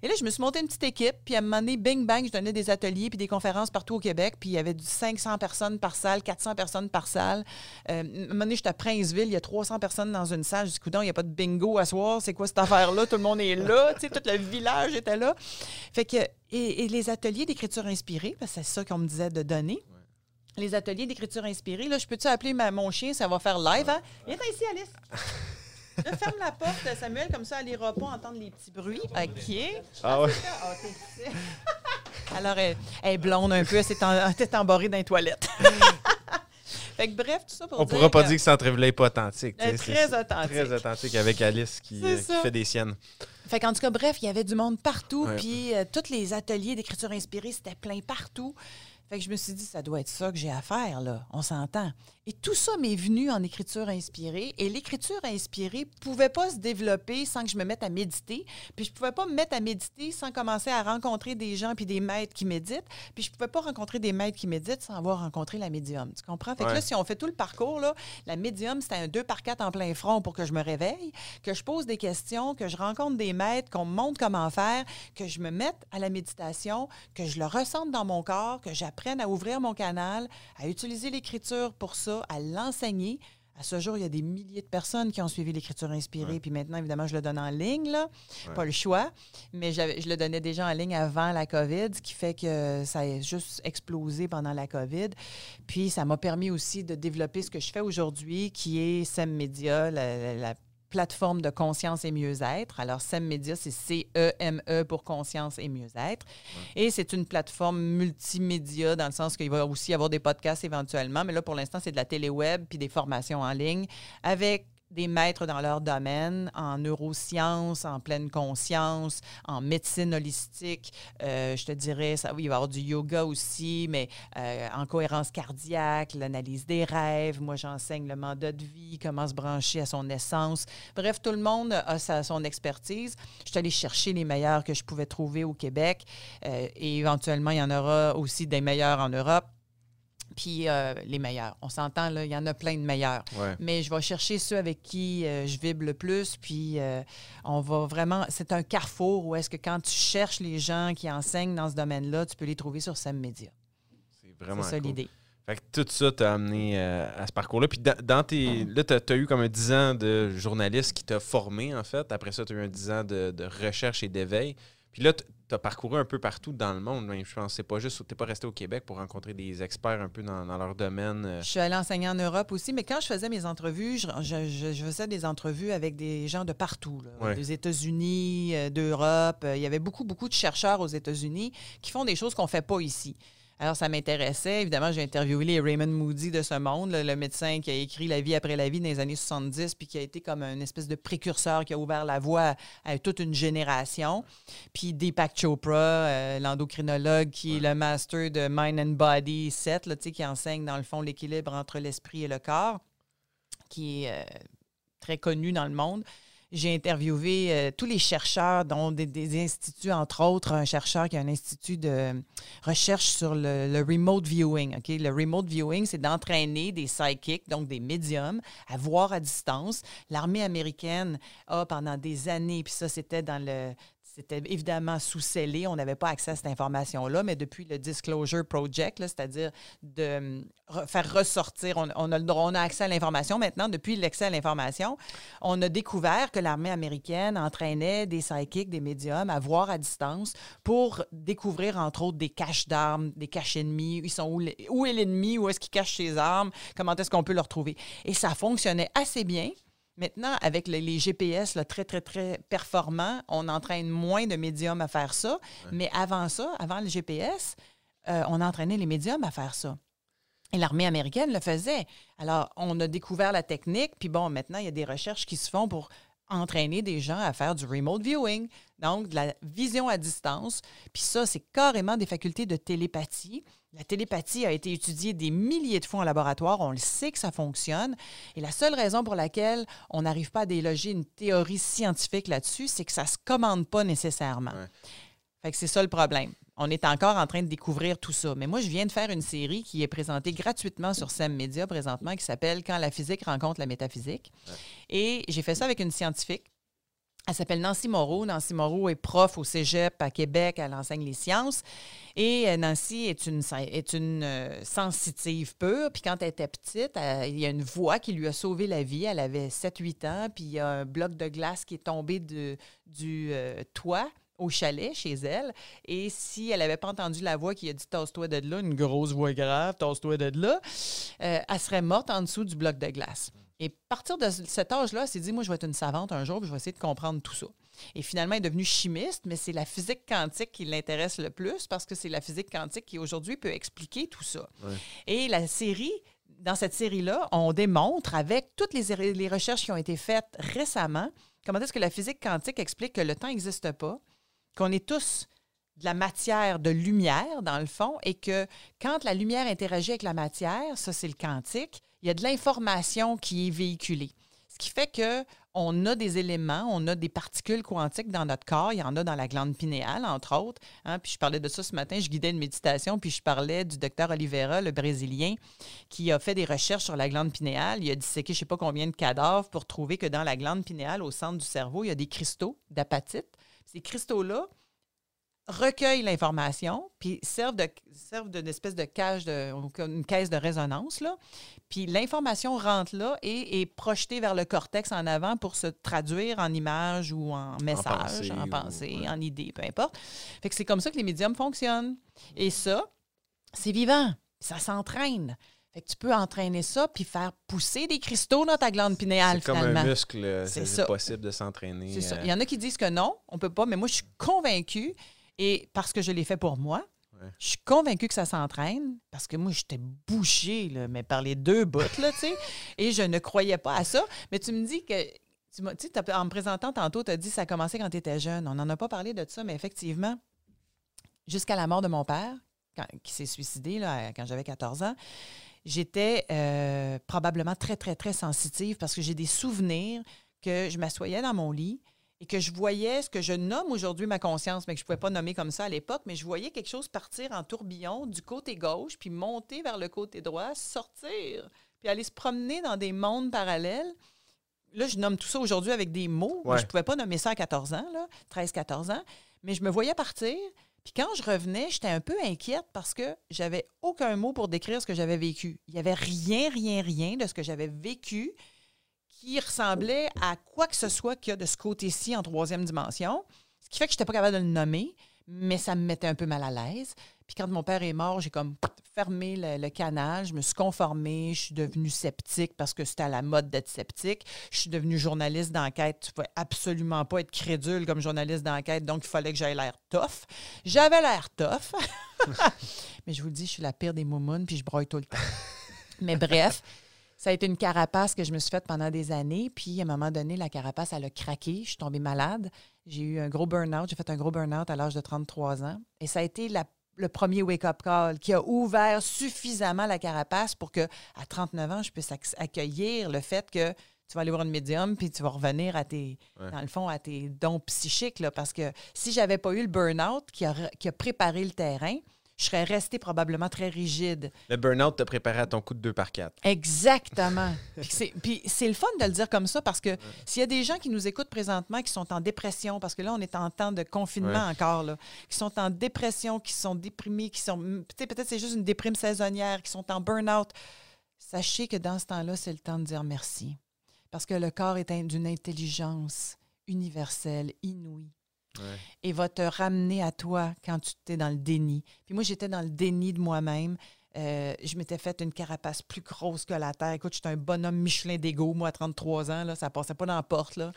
Et là, je me suis monté une petite équipe, puis à un moment donné, bing, bang, je donnais des ateliers puis des conférences partout au Québec, puis il y avait du 500 personnes par salle, 400 personnes par salle. Euh, à un moment donné, j'étais à Princeville, il y a 300 personnes dans une salle. Je dis, coudonc, il n'y a pas de bingo à soir, c'est quoi cette affaire-là? Tout le monde est là, tu sais, tout le village était là. Fait que, et, et les ateliers d'écriture inspirée, parce que c'est ça qu'on me disait de donner. Les ateliers d'écriture inspirée, là, je peux-tu appeler ma- mon chien, ça va faire live, hein? Viens ici, Alice. Là, ferme la porte, Samuel, comme ça, elle n'ira pas entendre les petits bruits. OK. Ah ouais. Ah. Alors, elle, elle est blonde un peu, elle s'est en- dans les toilettes. fait que bref, tout ça pour On dire pourra pas que- dire que cette entrevue-là n'est pas authentique. Elle est tu sais, très authentique. Très authentique avec Alice qui, euh, qui fait des siennes. Fait qu'en tout cas, bref, il y avait du monde partout, puis euh, tous les ateliers d'écriture inspirée, c'était plein partout. Fait que je me suis dit, ça doit être ça que j'ai à faire, là. On s'entend. Et tout ça m'est venu en écriture inspirée. Et l'écriture inspirée pouvait pas se développer sans que je me mette à méditer. Puis je pouvais pas me mettre à méditer sans commencer à rencontrer des gens puis des maîtres qui méditent. Puis je pouvais pas rencontrer des maîtres qui méditent sans avoir rencontré la médium. Tu comprends? Fait que là, si on fait tout le parcours, là, la médium, c'était un 2 par 4 en plein front pour que je me réveille, que je pose des questions, que je rencontre des maîtres, qu'on me montre comment faire, que je me mette à la méditation, que je le ressente dans mon corps, que j'apprenne à ouvrir mon canal, à utiliser l'écriture pour ça, à l'enseigner, À ce jour, il y a des milliers de personnes qui ont suivi l'écriture inspirée. Puis maintenant, évidemment, je le donne en ligne, là. Pas le choix. Mais je le donnais déjà en ligne avant la COVID, ce qui fait que ça a juste explosé pendant la COVID. Puis ça m'a permis aussi de développer ce que je fais aujourd'hui, qui est SEM Media, la plateforme de conscience et mieux-être. Alors, SEM Media, c'est C-E-M-E pour conscience et mieux-être. Et c'est une plateforme multimédia dans le sens qu'il va aussi y avoir des podcasts éventuellement. Mais là, pour l'instant, c'est de la télé-web puis des formations en ligne avec des maîtres dans leur domaine, en neurosciences, en pleine conscience, en médecine holistique. Euh, je te dirais, ça, oui, il va y avoir du yoga aussi, mais euh, en cohérence cardiaque, l'analyse des rêves. Moi, j'enseigne le mandat de vie, comment se brancher à son essence. Bref, tout le monde a sa, son expertise. Je suis allée chercher les meilleurs que je pouvais trouver au Québec euh, et éventuellement, il y en aura aussi des meilleurs en Europe puis euh, les meilleurs. On s'entend, là, il y en a plein de meilleurs. Mais je vais chercher ceux avec qui euh, je vibre le plus, puis euh, on va vraiment... C'est un carrefour où est-ce que quand tu cherches les gens qui enseignent dans ce domaine-là, tu peux les trouver sur Sam Media. C'est vraiment ça l'idée. Fait que tout ça t'a amené à ce parcours-là. Puis dans, tes. Là, tu as, eu comme un 10 ans de journaliste qui t'a formé, en fait. Après ça, tu as eu un 10 ans de, de recherche et d'éveil. Puis là, tu as parcouru un peu partout dans le monde. Je pense que c'est pas juste, tu n'es pas resté au Québec pour rencontrer des experts un peu dans, leur domaine. Euh. Je suis allée enseigner en Europe aussi, mais quand je faisais mes entrevues, je, faisais des entrevues avec des gens de partout, des États-Unis, euh, d'Europe. Il y avait beaucoup, beaucoup de chercheurs aux États-Unis qui font des choses qu'on ne fait pas ici. Alors, ça m'intéressait. Évidemment, j'ai interviewé les Raymond Moody de ce monde, le, médecin qui a écrit La vie après la vie dans les années 70, puis qui a été comme une espèce de précurseur qui a ouvert la voie à, toute une génération. Puis Deepak Chopra, euh, l'endocrinologue qui est le master de Mind and Body 7, là, qui enseigne dans le fond l'équilibre entre l'esprit et le corps, qui est euh, très connu dans le monde. J'ai interviewé euh, tous les chercheurs, dont des, instituts, entre autres, un chercheur qui a un institut de recherche sur le, remote viewing. Le remote viewing, c'est d'entraîner des psychics, donc des médiums, à voir à distance. L'armée américaine a, pendant des années, puis ça, c'était dans le c'était évidemment sous-scellé, on n'avait pas accès à cette information-là, mais depuis le Disclosure Project, c'est-à-dire de faire ressortir, on, a, accès à l'information. Maintenant, depuis l'accès à l'information, on a découvert que l'armée américaine entraînait des psychics, des médiums à voir à distance pour découvrir, entre autres, des caches d'armes, des caches sont où, où est l'ennemi, où est-ce qu'il cache ses armes, comment est-ce qu'on peut le retrouver? Et ça fonctionnait assez bien. Maintenant, avec les, GPS très, très, très performants, on entraîne moins de médiums à faire ça. Mais avant ça, avant le GPS, euh, on entraînait les médiums à faire ça. Et l'armée américaine le faisait. Alors, on a découvert la technique, puis bon, maintenant, il y a des recherches qui se font pour entraîner des gens à faire du remote viewing, donc de la vision à distance. Puis ça, c'est carrément des facultés de télépathie. La télépathie a été étudiée des milliers de fois en laboratoire. On le sait que ça fonctionne. Et la seule raison pour laquelle on n'arrive pas à déloger une théorie scientifique là-dessus, c'est que ça ne se commande pas nécessairement. Fait que c'est ça le problème. On est encore en train de découvrir tout ça. Mais moi, je viens de faire une série qui est présentée gratuitement sur SEM Media présentement, qui s'appelle Quand la physique rencontre la métaphysique. Et j'ai fait ça avec une scientifique elle s'appelle Nancy Moreau. Nancy Moreau est prof au cégep à Québec. Elle enseigne les sciences. Et euh, Nancy est une, est une euh, sensitive pure. Puis quand elle était petite, il y a une voix qui lui a sauvé la vie. Elle avait 7-8 ans. Puis il y a un bloc de glace qui est tombé de, du euh, toit au chalet chez elle. Et si elle n'avait pas entendu la voix qui a dit Tasse-toi de là, une grosse voix grave, tasse-toi de là, elle serait morte en dessous du bloc de glace. Et à partir de cet âge-là, elle s'est dit, moi, je vais être une savante un jour, puis je vais essayer de comprendre tout ça. Et finalement, elle est devenue chimiste, mais c'est la physique quantique qui l'intéresse le plus parce que c'est la physique quantique qui aujourd'hui peut expliquer tout ça. Et la série, dans cette série-là, on démontre avec toutes les, les, recherches qui ont été faites récemment comment est-ce que la physique quantique explique que le temps n'existe pas, qu'on est tous de la matière de lumière, dans le fond, et que quand la lumière interagit avec la matière, ça c'est le quantique, il y a de l'information qui est véhiculée. Ce qui fait que on a des éléments, on a des particules quantiques dans notre corps. Il y en a dans la glande pinéale, entre autres. Hein. Puis je parlais de ça ce matin. Je guidais une méditation, puis je parlais du docteur Oliveira, le Brésilien, qui a fait des recherches sur la glande pinéale. Il a disséqué je ne sais pas combien de cadavres pour trouver que dans la glande pinéale, au centre du cerveau, il y a des cristaux d'apatite. Ces cristaux-là recueillent l'information, puis servent, de, servent d'une espèce de cage, de, une caisse de résonance, là. Puis l'information rentre là et est projetée vers le cortex en avant pour se traduire en image ou en message, en pensée, en, idée, peu importe. Fait que c'est comme ça que les médiums fonctionnent. Et ça, c'est vivant. Ça s'entraîne. Fait que tu peux entraîner ça puis faire pousser des cristaux dans ta glande pinéale, C'est comme finalement. un muscle, c'est possible de s'entraîner. C'est ça. euh, Il y en a qui disent que non, on peut pas, mais moi, je suis convaincue, et parce que je l'ai fait pour moi, Ouais. je suis convaincue que ça s'entraîne, parce que moi, j'étais bouchée, là, mais par les deux bouts, là, tu sais, et je ne croyais pas à ça. Mais tu me dis que, tu sais, en me présentant tantôt, tu as dit que ça a commencé quand tu étais jeune. On n'en a pas parlé de ça, mais effectivement, jusqu'à la mort de mon père, quand- qui s'est suicidé là, quand j'avais 14 ans, j'étais euh, probablement très, très, très sensitive parce que j'ai des souvenirs que je m'assoyais dans mon lit et que je voyais ce que je nomme aujourd'hui ma conscience, mais que je ne pouvais pas nommer comme ça à l'époque, mais je voyais quelque chose partir en tourbillon du côté gauche, puis monter vers le côté droit, sortir, puis aller se promener dans des mondes parallèles. Là, je nomme tout ça aujourd'hui avec des mots. mais. Je ne pouvais pas nommer ça à 14 ans, là, 13-14 ans, mais je me voyais partir. Puis quand je revenais, j'étais un peu inquiète parce que j'avais aucun mot pour décrire ce que j'avais vécu. Il n'y avait rien, rien, rien de ce que j'avais vécu qui ressemblait à quoi que ce soit qu'il y a de ce côté-ci en troisième dimension. Ce qui fait que je n'étais pas capable de le nommer, mais ça me mettait un peu mal à l'aise. Puis quand mon père est mort, j'ai comme fermé le, canal, je me suis conformée, je suis devenue sceptique parce que c'était à la mode d'être sceptique. Je suis devenue journaliste d'enquête. Tu ne pouvais absolument pas être crédule comme journaliste d'enquête, donc il fallait que j'aie l'air tough. J'avais l'air tough. mais je vous le dis, je suis la pire des moumounes, puis je broille tout le temps. Mais bref, ça a été une carapace que je me suis faite pendant des années. Puis, à un moment donné, la carapace, elle a craqué. Je suis tombée malade. J'ai eu un gros burn-out. J'ai fait un gros burn-out à l'âge de 33 ans. Et ça a été la- le premier wake-up call qui a ouvert suffisamment la carapace pour que, à 39 ans, je puisse ac- accueillir le fait que tu vas aller voir une médium puis tu vas revenir à tes, Ouais. dans le fond, à tes dons psychiques. Là, parce que si j'avais pas eu le burn-out qui a, qui a préparé le terrain, je serais restée probablement très rigide. Le burn-out te préparait à ton coup de 2 par 4. Exactement. Puis c'est- le fun de le dire comme ça parce que s'il y a des gens qui nous écoutent présentement qui sont en dépression, parce que là, on est en temps de confinement Ouais. encore, là, qui sont en dépression, qui sont déprimés, qui sont. tu sais, Peut-être c'est juste une déprime saisonnière, qui sont en burn-out. Sachez que dans ce temps-là, c'est le temps de dire merci. Parce que le corps est un- d'une intelligence universelle, inouïe Ouais. et va te ramener à toi quand tu étais dans le déni. Puis moi, j'étais dans le déni de moi-même. Euh, je m'étais fait une carapace plus grosse que la terre. Écoute, j'étais un bonhomme Michelin d'ego, moi, à 33 ans, là, ça passait pas dans la porte. Là.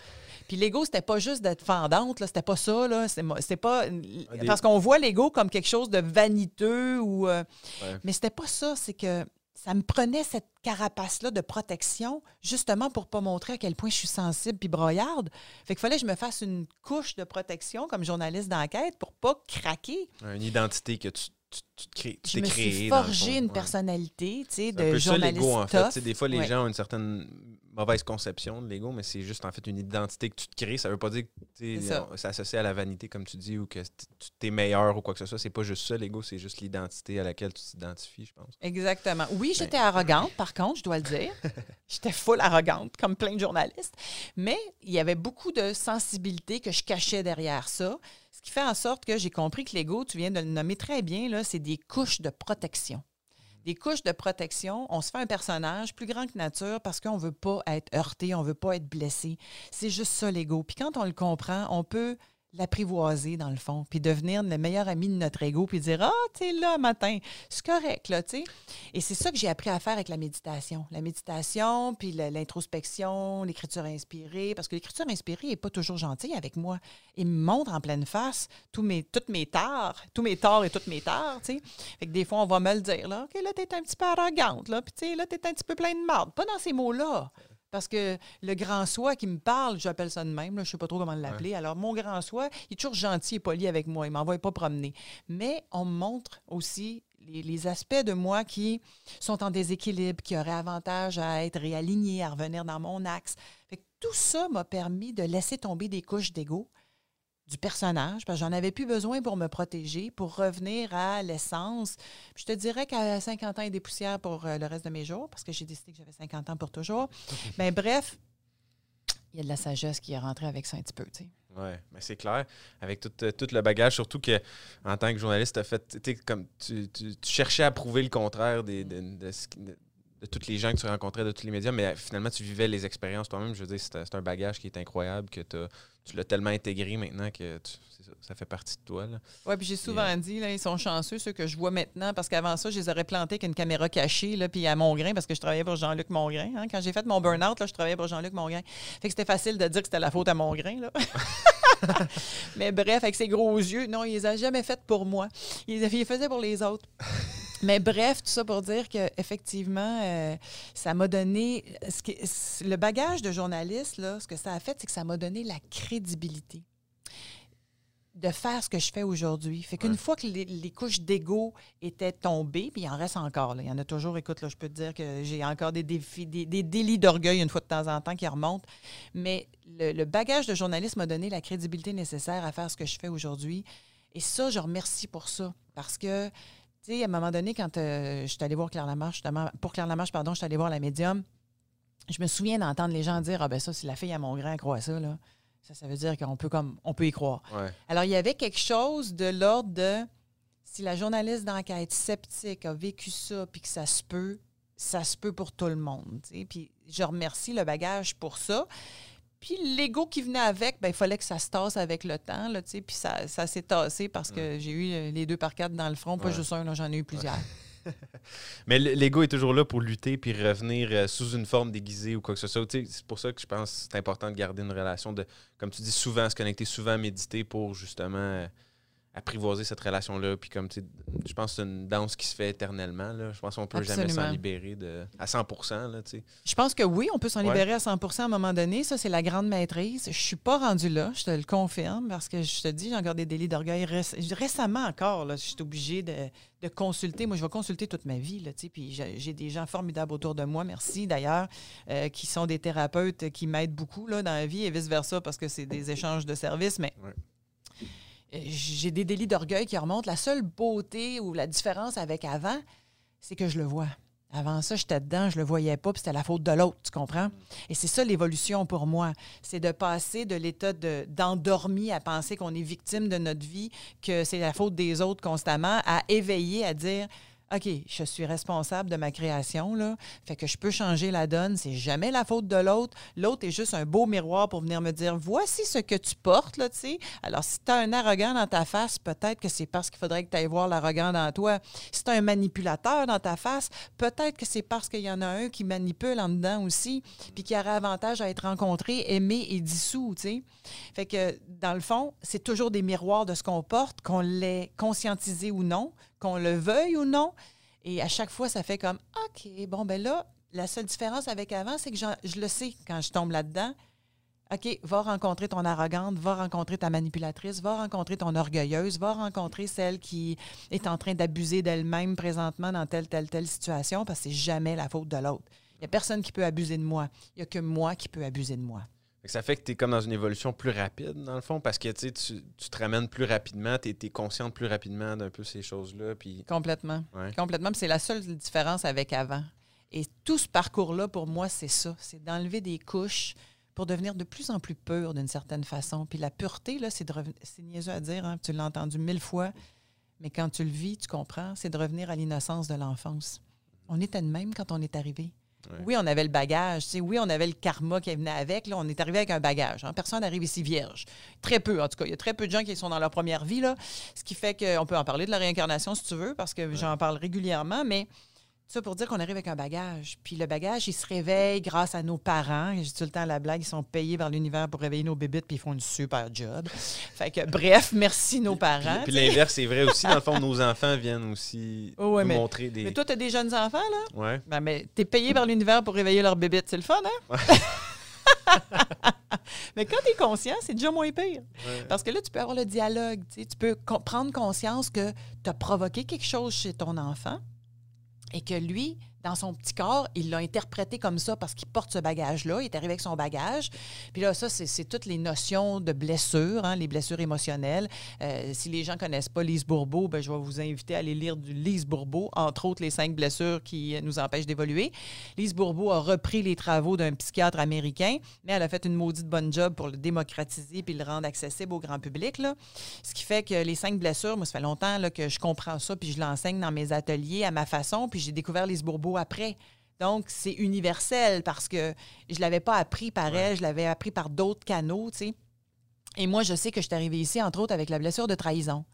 Puis l'ego, c'était pas juste d'être fendante, là, c'était pas ça. Là, c'est, pas, des- Parce qu'on voit l'ego comme quelque chose de vaniteux, ou, euh, Ouais. mais c'était pas ça. C'est que ça me prenait cette carapace-là de protection, justement pour pas montrer à quel point je suis sensible puis broyarde. Fait qu'il fallait que je me fasse une couche de protection comme journaliste d'enquête pour pas craquer. Une identité que tu, tu, tu te crées, tu Je t'es me créée. suis forgé une personnalité, tu sais, C'est un de peu ça journaliste l'ego, en fait. tough. Tu sais, des fois, les Ouais. gens ont une certaine mauvaise conception de l'ego, mais c'est juste en fait une identité que tu te crées. Ça veut pas dire que tu sais, C'est ça. associé à la vanité, comme tu dis, ou que tu es meilleur ou quoi que ce soit. C'est pas juste ça, l'ego, c'est juste l'identité à laquelle tu t'identifies, je pense. Exactement. Oui, j'étais arrogante, par contre, je dois le dire. J'étais full arrogante, comme plein de journalistes. Mais il y avait beaucoup de sensibilité que je cachais derrière ça. Ce qui fait en sorte que j'ai compris que l'ego, tu viens de le nommer très bien, c'est des couches de protection. Des couches de protection, on se fait un personnage plus grand que nature parce qu'on ne veut pas être heurté, on ne veut pas être blessé. C'est juste ça, l'ego. Puis quand on le comprend, on peut l'apprivoiser dans le fond, puis devenir le meilleur ami de notre ego, puis dire Ah, t'es là matin, c'est correct, là, tu sais. Et c'est ça que j'ai appris à faire avec la méditation. La méditation, puis l'introspection, l'écriture inspirée, parce que l'écriture inspirée n'est pas toujours gentille avec moi. Il me montre en pleine face tous mes, toutes mes torts, tous mes torts et toutes mes torts, tu sais. Fait que des fois, on va me le dire, là, OK, là, t'es un petit peu arrogante, là, puis tu sais, là, t'es un petit peu plein de marde. Pas dans ces mots-là. Parce que le grand soi qui me parle, j'appelle ça de même, là, je ne sais pas trop comment l'appeler. Alors, mon grand soi, il est toujours gentil et poli avec moi. Il ne m'envoie pas promener. Mais on me montre aussi les, les aspects de moi qui sont en déséquilibre, qui auraient avantage à être réalignés, à revenir dans mon axe. Fait que tout ça m'a permis de laisser tomber des couches d'ego du personnage, parce que j'en avais plus besoin pour me protéger, pour revenir à l'essence. Je te dirais qu'à 50 ans et des poussières pour euh, le reste de mes jours, parce que j'ai décidé que j'avais 50 ans pour toujours. Mais bref, il y a de la sagesse qui est rentrée avec ça un petit peu, tu sais. Oui, mais c'est clair. Avec tout, euh, tout, le bagage, surtout que en tant que journaliste, as fait, comme tu, tu, cherchais à prouver le contraire des, de, de, de, toutes les gens que tu rencontrais, de tous les médias, mais finalement, tu vivais les expériences toi-même. Je veux dire, c'est un bagage qui est incroyable, que tu l'as tellement intégré maintenant que ça, fait partie de toi. Oui, puis j'ai souvent euh, dit, là, ils sont chanceux, ceux que je vois maintenant, parce qu'avant ça, je les aurais plantés avec une caméra cachée, là, puis à Mongrain, parce que je travaillais pour Jean-Luc Mongrain. Hein. Quand j'ai fait mon burn-out, je travaillais pour Jean-Luc Mongrain. Fait que c'était facile de dire que c'était la faute à Mongrain. Là. Mais bref, avec ses gros yeux, non, il les a jamais fait pour moi. Il les faisait pour les autres. Mais bref, tout ça pour dire qu'effectivement, euh, ça m'a donné. Ce le bagage de journaliste, là, ce que ça a fait, c'est que ça m'a donné la crédibilité de faire ce que je fais aujourd'hui. Fait qu'une fois que les, couches d'ego étaient tombées, puis il en reste encore, là, il y en a toujours, écoute, là, je peux te dire que j'ai encore des défis, des, délits d'orgueil une fois de temps en temps qui remontent, mais le, bagage de journaliste m'a donné la crédibilité nécessaire à faire ce que je fais aujourd'hui. Et ça, je remercie pour ça, parce que, tu sais, à un moment donné, quand euh, je suis allée voir Claire Lamarche, pour Claire Lamarche, pardon, je suis allée voir la médium, je me souviens d'entendre les gens dire, ah ben ça, si la fille à mon grand croit ça, là, ça, ça veut dire qu'on peut comme on peut y croire. Alors, il y avait quelque chose de l'ordre de si la journaliste d'enquête sceptique a vécu ça puis que ça se peut, ça se peut pour tout le monde. Puis je remercie le bagage pour ça. Puis l'ego qui venait avec, ben, il fallait que ça se tasse avec le temps. Là, puis ça, ça s'est tassé parce que j'ai eu les deux par quatre dans le front, pas juste un, j'en ai eu plusieurs. Mais l'ego est toujours là pour lutter puis revenir euh, sous une forme déguisée ou quoi que ce soit. C'est pour ça que je pense que c'est important de garder une relation de, comme tu dis, souvent se connecter, souvent méditer pour justement euh, apprivoiser cette relation-là. Puis comme tu je pense que c'est une danse qui se fait éternellement. Là. Je pense qu'on peut jamais s'en libérer de, à 100 là, Je pense que oui, on peut s'en libérer à 100% à un moment donné. Ça, c'est la grande maîtrise. Je suis pas rendue là, je te le confirme, parce que je te dis, j'ai encore des délits d'orgueil. récemment encore, là, je suis obligée de, de, consulter. Moi, je vais consulter toute ma vie. Là, puis j'ai des gens formidables autour de moi, merci d'ailleurs, euh, qui sont des thérapeutes qui m'aident beaucoup là, dans la vie et vice-versa, parce que c'est des échanges de services. Mais j'ai des délits d'orgueil qui remontent. La seule beauté ou la différence avec avant, c'est que je le vois. Avant ça, j'étais dedans, je le voyais pas, puis c'était la faute de l'autre, tu comprends? Et c'est ça l'évolution pour moi. C'est de passer de l'état d'endormi à penser qu'on est victime de notre vie, que c'est la faute des autres constamment, à éveiller, à dire OK, je suis responsable de ma création, là. Fait que je peux changer la donne. C'est jamais la faute de l'autre. L'autre est juste un beau miroir pour venir me dire voici ce que tu portes, là, tu sais. Alors, si tu as un arrogant dans ta face, peut-être que c'est parce qu'il faudrait que tu ailles voir l'arrogant dans toi. Si tu as un manipulateur dans ta face, peut-être que c'est parce qu'il y en a un qui manipule en dedans aussi, puis qui aurait avantage à être rencontré, aimé et dissous, tu sais. Fait que, dans le fond, c'est toujours des miroirs de ce qu'on porte, qu'on l'ait conscientisé ou non, qu'on le veuille ou non. Et à chaque fois, ça fait comme OK, bon, ben là, la seule différence avec avant, c'est que je le sais quand je tombe là-dedans. OK, va rencontrer ton arrogante, va rencontrer ta manipulatrice, va rencontrer ton orgueilleuse, va rencontrer celle qui est en train d'abuser d'elle-même présentement dans telle, telle, telle situation, parce que c'est jamais la faute de l'autre. Il n'y a personne qui peut abuser de moi. Il n'y a que moi qui peux abuser de moi. Ça fait que tu es comme dans une évolution plus rapide, dans le fond, parce que tu, tu te ramènes plus rapidement, tu es, consciente plus rapidement d'un peu ces choses-là. Puis... Complètement. Complètement. C'est la seule différence avec avant. Et tout ce parcours-là, pour moi, c'est ça. C'est d'enlever des couches pour devenir de plus en plus pur d'une certaine façon. Puis la pureté, là, c'est de C'est niaiseux à dire, hein, tu l'as entendu mille fois, mais quand tu le vis, tu comprends, c'est de revenir à l'innocence de l'enfance. On était de même quand on est arrivé. Oui, on avait le bagage. Oui, on avait le karma qui venait avec. Là, on est arrivé avec un bagage. Hein. Personne n'arrive ici vierge. Très peu, en tout cas. Il y a très peu de gens qui sont dans leur première vie. Là, ce qui fait qu'on peut en parler de la réincarnation si tu veux, parce que j'en parle régulièrement. Mais ça pour dire qu'on arrive avec un bagage. Puis le bagage, il se réveille grâce à nos parents. J'ai tout le temps la blague, ils sont payés par l'univers pour réveiller nos bébites, puis ils font une super job. Fait que, bref, merci nos parents. Puis, l'inverse, c'est vrai aussi. Dans le fond, nos enfants viennent aussi nous montrer des. Mais toi, tu as des jeunes enfants, là? Oui. Ben, mais t'es payé par l'univers pour réveiller leurs bébites. C'est le fun, hein? Mais quand tu es conscient, c'est déjà moins pire. Parce que là, tu peux avoir le dialogue. Tu peux prendre conscience que tu as provoqué quelque chose chez ton enfant et que lui, dans son petit corps, il l'a interprété comme ça parce qu'il porte ce bagage-là. Il est arrivé avec son bagage. Puis là, ça, c'est toutes les notions de blessures, hein, les blessures émotionnelles. Euh, si les gens ne connaissent pas Lise Bourbeau, ben, je vais vous inviter à aller lire du Lise Bourbeau, entre autres les cinq blessures qui nous empêchent d'évoluer. Lise Bourbeau a repris les travaux d'un psychiatre américain, mais elle a fait une maudite bonne job pour le démocratiser puis le rendre accessible au grand public. Là. Ce qui fait que les cinq blessures, moi, ça fait longtemps là, que je comprends ça, puis je l'enseigne dans mes ateliers à ma façon, puis j'ai découvert Lise Bourbeau après. Donc, c'est universel parce que je ne l'avais pas appris par elle, je l'avais appris par d'autres canaux, tu sais. Et moi, je sais que je suis arrivée ici, entre autres, avec la blessure de trahison.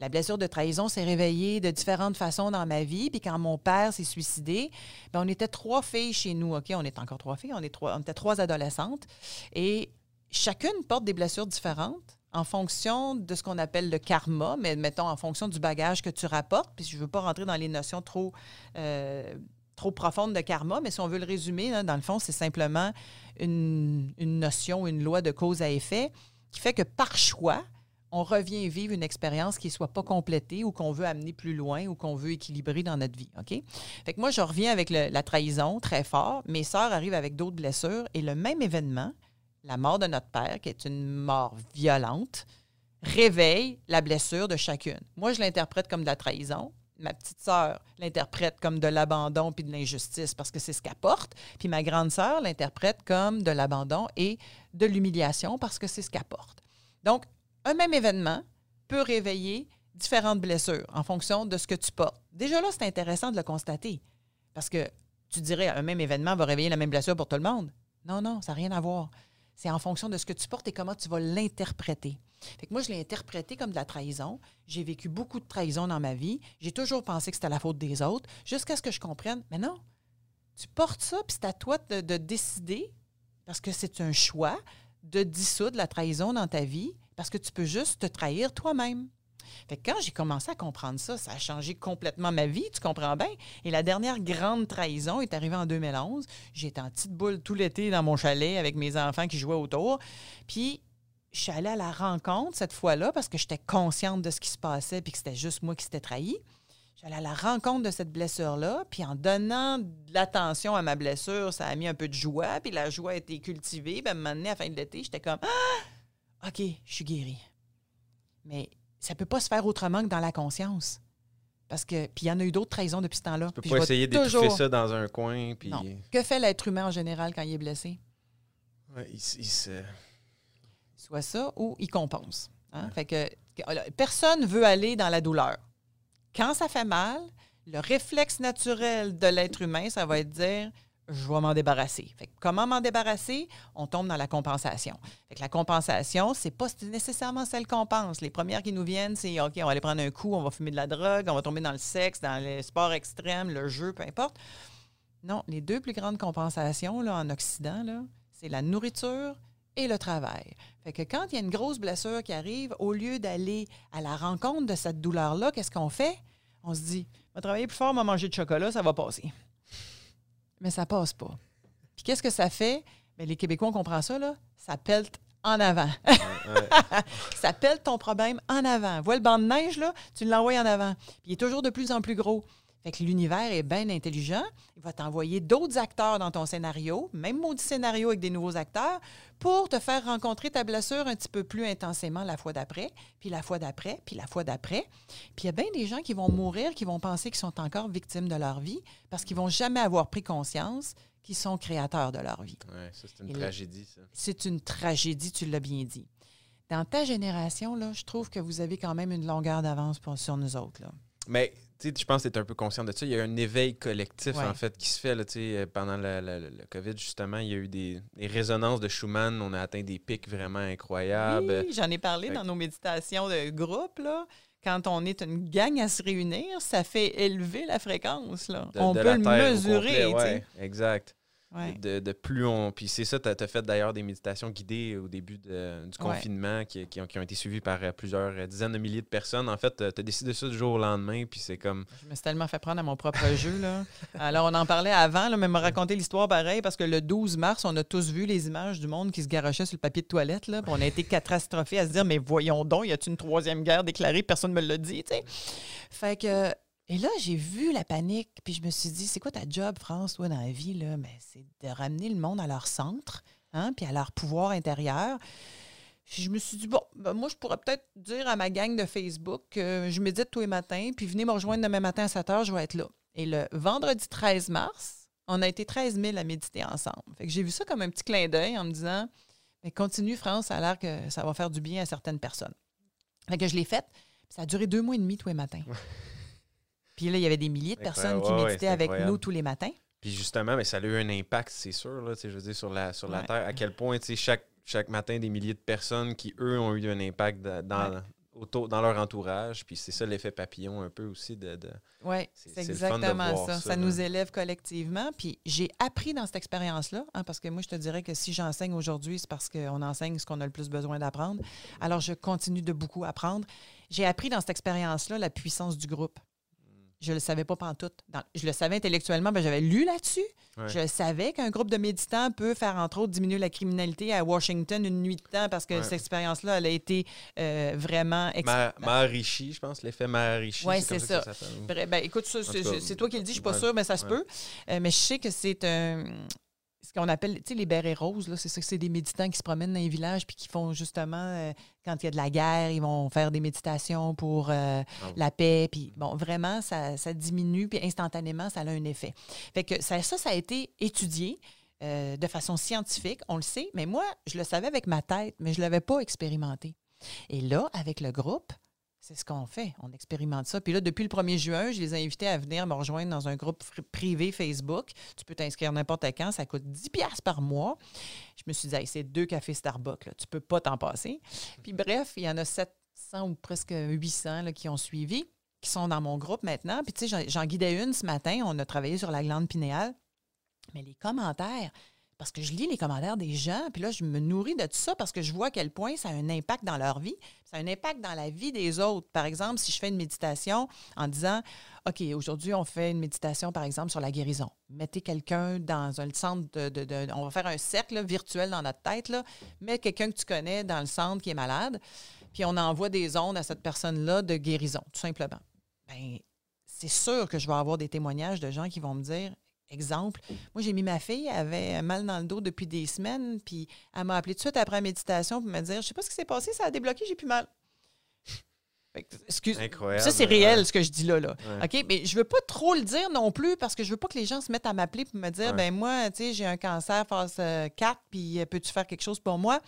La blessure de trahison s'est réveillée de différentes façons dans ma vie. Puis quand mon père s'est suicidé, bien, on était trois filles chez nous. OK, on est encore trois filles, on, est trois, on était trois adolescentes. Et chacune porte des blessures différentes en fonction de ce qu'on appelle le karma, mais mettons en fonction du bagage que tu rapportes. Puis je ne veux pas rentrer dans les notions trop euh, trop profonde de karma, mais si on veut le résumer, dans le fond, c'est simplement une, notion, une loi de cause à effet qui fait que par choix, on revient vivre une expérience qui ne soit pas complétée ou qu'on veut amener plus loin ou qu'on veut équilibrer dans notre vie. OK? Fait moi, je reviens avec la trahison très fort. Mes sœurs arrivent avec d'autres blessures et le même événement, la mort de notre père, qui est une mort violente, réveille la blessure de chacune. Moi, je l'interprète comme de la trahison ma petite sœur l'interprète comme de l'abandon puis de l'injustice parce que c'est ce qu'elle porte. Puis ma grande sœur l'interprète comme de l'abandon et de l'humiliation parce que c'est ce qu'elle porte. Donc, un même événement peut réveiller différentes blessures en fonction de ce que tu portes. Déjà là, c'est intéressant de le constater parce que tu dirais un même événement va réveiller la même blessure pour tout le monde. Non, non, ça n'a rien à voir. C'est en fonction de ce que tu portes et comment tu vas l'interpréter. Fait que moi, je l'ai interprété comme de la trahison. J'ai vécu beaucoup de trahison dans ma vie. J'ai toujours pensé que c'était la faute des autres, jusqu'à ce que je comprenne, mais non, tu portes ça, puis c'est à toi de, de décider, parce que c'est un choix, de dissoudre la trahison dans ta vie, parce que tu peux juste te trahir toi-même. Fait que quand j'ai commencé à comprendre ça, ça a changé complètement ma vie, tu comprends bien. Et la dernière grande trahison est arrivée en 2011. J'étais en petite boule tout l'été dans mon chalet avec mes enfants qui jouaient autour. Puis je suis allée à la rencontre cette fois-là parce que j'étais consciente de ce qui se passait puis que c'était juste moi qui s'était trahi. J'allais à la rencontre de cette blessure-là, puis en donnant de l'attention à ma blessure, ça a mis un peu de joie, puis la joie a été cultivée. Puis à un moment donné, à la fin de l'été, j'étais comme Ah! OK, je suis guérie. Mais ça ne peut pas se faire autrement que dans la conscience. Parce que, puis il y en a eu d'autres trahisons depuis ce temps-là. Tu peux pas essayer d'étouffer ça dans un coin. Puis... Que fait l'être humain en général quand il est blessé? il, se... Soit ça ou il compense. Hein? Fait que personne veut aller dans la douleur. Quand ça fait mal, le réflexe naturel de l'être humain, ça va être de dire je vais m'en débarrasser. Comment m'en débarrasser? On tombe dans la compensation. Fait la compensation, c'est pas nécessairement celle qu'on pense. Les premières qui nous viennent, c'est OK, on va aller prendre un coup, on va fumer de la drogue, on va tomber dans le sexe, dans les sports extrêmes, le jeu, peu importe. Non, les deux plus grandes compensations là, en Occident, c'est la nourriture et le travail. Fait que quand il y a une grosse blessure qui arrive, au lieu d'aller à la rencontre de cette douleur-là, qu'est-ce qu'on fait? On se dit, on va travailler plus fort, on va manger de chocolat, ça va passer mais ça passe pas. Puis qu'est-ce que ça fait? Mais les Québécois, on comprend ça, là. Ça pèle en avant. ça pèle ton problème en avant. Vois le banc de neige, là, tu l'envoies en avant. Puis il est toujours de plus en plus gros. Fait que l'univers est bien intelligent. Il va t'envoyer d'autres acteurs dans ton scénario, même maudit scénario avec des nouveaux acteurs, pour te faire rencontrer ta blessure un petit peu plus intensément la fois d'après, puis la fois d'après, puis la fois d'après. Puis il y a bien des gens qui vont mourir, qui vont penser qu'ils sont encore victimes de leur vie, parce qu'ils vont jamais avoir pris conscience qu'ils sont créateurs de leur vie. Oui, ça, c'est une tragédie, ça. C'est une tragédie, tu l'as bien dit. Dans ta génération, là, je trouve que vous avez quand même une longueur d'avance sur nous autres. Là. Mais je pense que tu es un peu conscient de ça. Il y a un éveil collectif, en fait, qui se fait là, euh, pendant le, COVID, justement. Il y a eu des, résonances de Schumann. On a atteint des pics vraiment incroyables. Oui, j'en ai parlé dans nos méditations de groupe. Là. Quand on est une gang à se réunir, ça fait élever la fréquence. Là. on peut le mesurer. exact. De, plus on. Puis c'est ça, tu as, fait d'ailleurs des méditations guidées au début du confinement qui, ont, été suivies par euh, plusieurs euh, dizaines de milliers de personnes. En fait, tu as décidé ça du jour au lendemain, puis c'est comme. Je me suis tellement fait prendre à mon propre jeu. Là. Alors, on en parlait avant, là, mais me raconter l'histoire pareil, parce que le 12 mars, on a tous vu les images du monde qui se garochait sur le papier de toilette. Là, on a été catastrophés à se dire, mais voyons donc, y a-t-il une troisième guerre déclarée? Personne ne me l'a dit, tu sais. Fait que Et là, j'ai vu la panique, puis je me suis dit, c'est quoi ta job, France, toi, dans la vie? Là? Mais c'est de ramener le monde à leur centre, hein, puis à leur pouvoir intérieur. Je me suis dit, bon, ben, moi, je pourrais peut-être dire à ma gang de Facebook que je médite tous les matins, puis venez me rejoindre demain matin à 7 heures, je vais être là. Et le vendredi 13 mars, on a été 13 000 à méditer ensemble. Fait que j'ai vu ça comme un petit clin d'œil en me disant, mais continue, France, ça a l'air que ça va faire du bien à certaines personnes. Fait que je l'ai faite. Ça a duré deux mois et demi tous les matins. Puis là, il y avait des milliers de personnes qui méditaient avec nous tous les matins. Puis justement, mais ça a eu un impact, c'est sûr, là, je veux dire, sur la, sur la Terre. À quel point, chaque, chaque matin, des milliers de personnes qui, eux, ont eu un impact dans, dans leur entourage. Puis c'est ça l'effet papillon un peu aussi de. oui, c'est exactement ça. Ça, nous élève collectivement. Puis j'ai appris dans cette expérience-là, hein, parce que moi, je te dirais que si j'enseigne aujourd'hui, c'est parce qu'on enseigne ce qu'on a le plus besoin d'apprendre. Alors, je continue de beaucoup apprendre. J'ai appris dans cette expérience-là la puissance du groupe. Je ne le savais pas pantoute. Dans, je le savais intellectuellement, ben, j'avais lu là-dessus. Je savais qu'un groupe de méditants peut faire, entre autres, diminuer la criminalité à Washington une nuit de temps parce que cette expérience-là, elle a été euh, vraiment... Ma Maharishi, je pense, l'effet Maharishi. Oui, c'est ça. ben, écoute, c'est toi qui le dis, je ne suis pas sûre, mais ça se peut. Euh, mais je sais que c'est un ce qu'on appelle, tu sais, les bérets roses, c'est ça, c'est des méditants qui se promènent dans les villages puis qui font justement, euh, quand il y a de la guerre, ils vont faire des méditations pour euh, ah la paix. Puis, bon, vraiment, ça, diminue, puis instantanément, ça a un effet. Fait que ça, ça, a été étudié. Euh, de façon scientifique, on le sait, mais moi, je le savais avec ma tête, mais je ne l'avais pas expérimenté. Et là, avec le groupe, c'est ce qu'on fait. On expérimente ça. Puis là, depuis le 1er juin, je les ai invités à venir me rejoindre dans un groupe privé Facebook. Tu peux t'inscrire n'importe quand. Ça coûte 10 par mois. Je me suis dit, c'est deux cafés Starbucks. Là. Tu peux pas t'en passer. Puis bref, il y en a 700 ou presque 800 là, qui ont suivi, qui sont dans mon groupe maintenant. Puis tu sais, j'en guidais une ce matin. On a travaillé sur la glande pinéale. Mais les commentaires, parce que je lis les commentaires des gens, puis là, je me nourris de tout ça parce que je vois à quel point ça a un impact dans leur vie, ça a un impact dans la vie des autres. Par exemple, si je fais une méditation en disant, OK, aujourd'hui, on fait une méditation, par exemple, sur la guérison. Mettez quelqu'un dans un centre de, On va faire un cercle virtuel dans notre tête, là. Mets quelqu'un que tu connais dans le centre qui est malade, puis on envoie des ondes à cette personne-là de guérison, tout simplement. Bien, c'est sûr que je vais avoir des témoignages de gens qui vont me dire Exemple, moi, j'ai mis ma fille, elle avait mal dans le dos depuis des semaines, puis elle m'a appelé tout de suite après la méditation pour me dire Je sais pas ce qui s'est passé, ça a débloqué, j'ai plus mal. Excuse. Incroyable. Ça, c'est réel, ce que je dis là. là. OK? Mais je veux pas trop le dire non plus parce que je veux pas que les gens se mettent à m'appeler pour me dire ben moi, tu sais, j'ai un cancer phase 4, euh, puis euh, peux-tu faire quelque chose pour moi?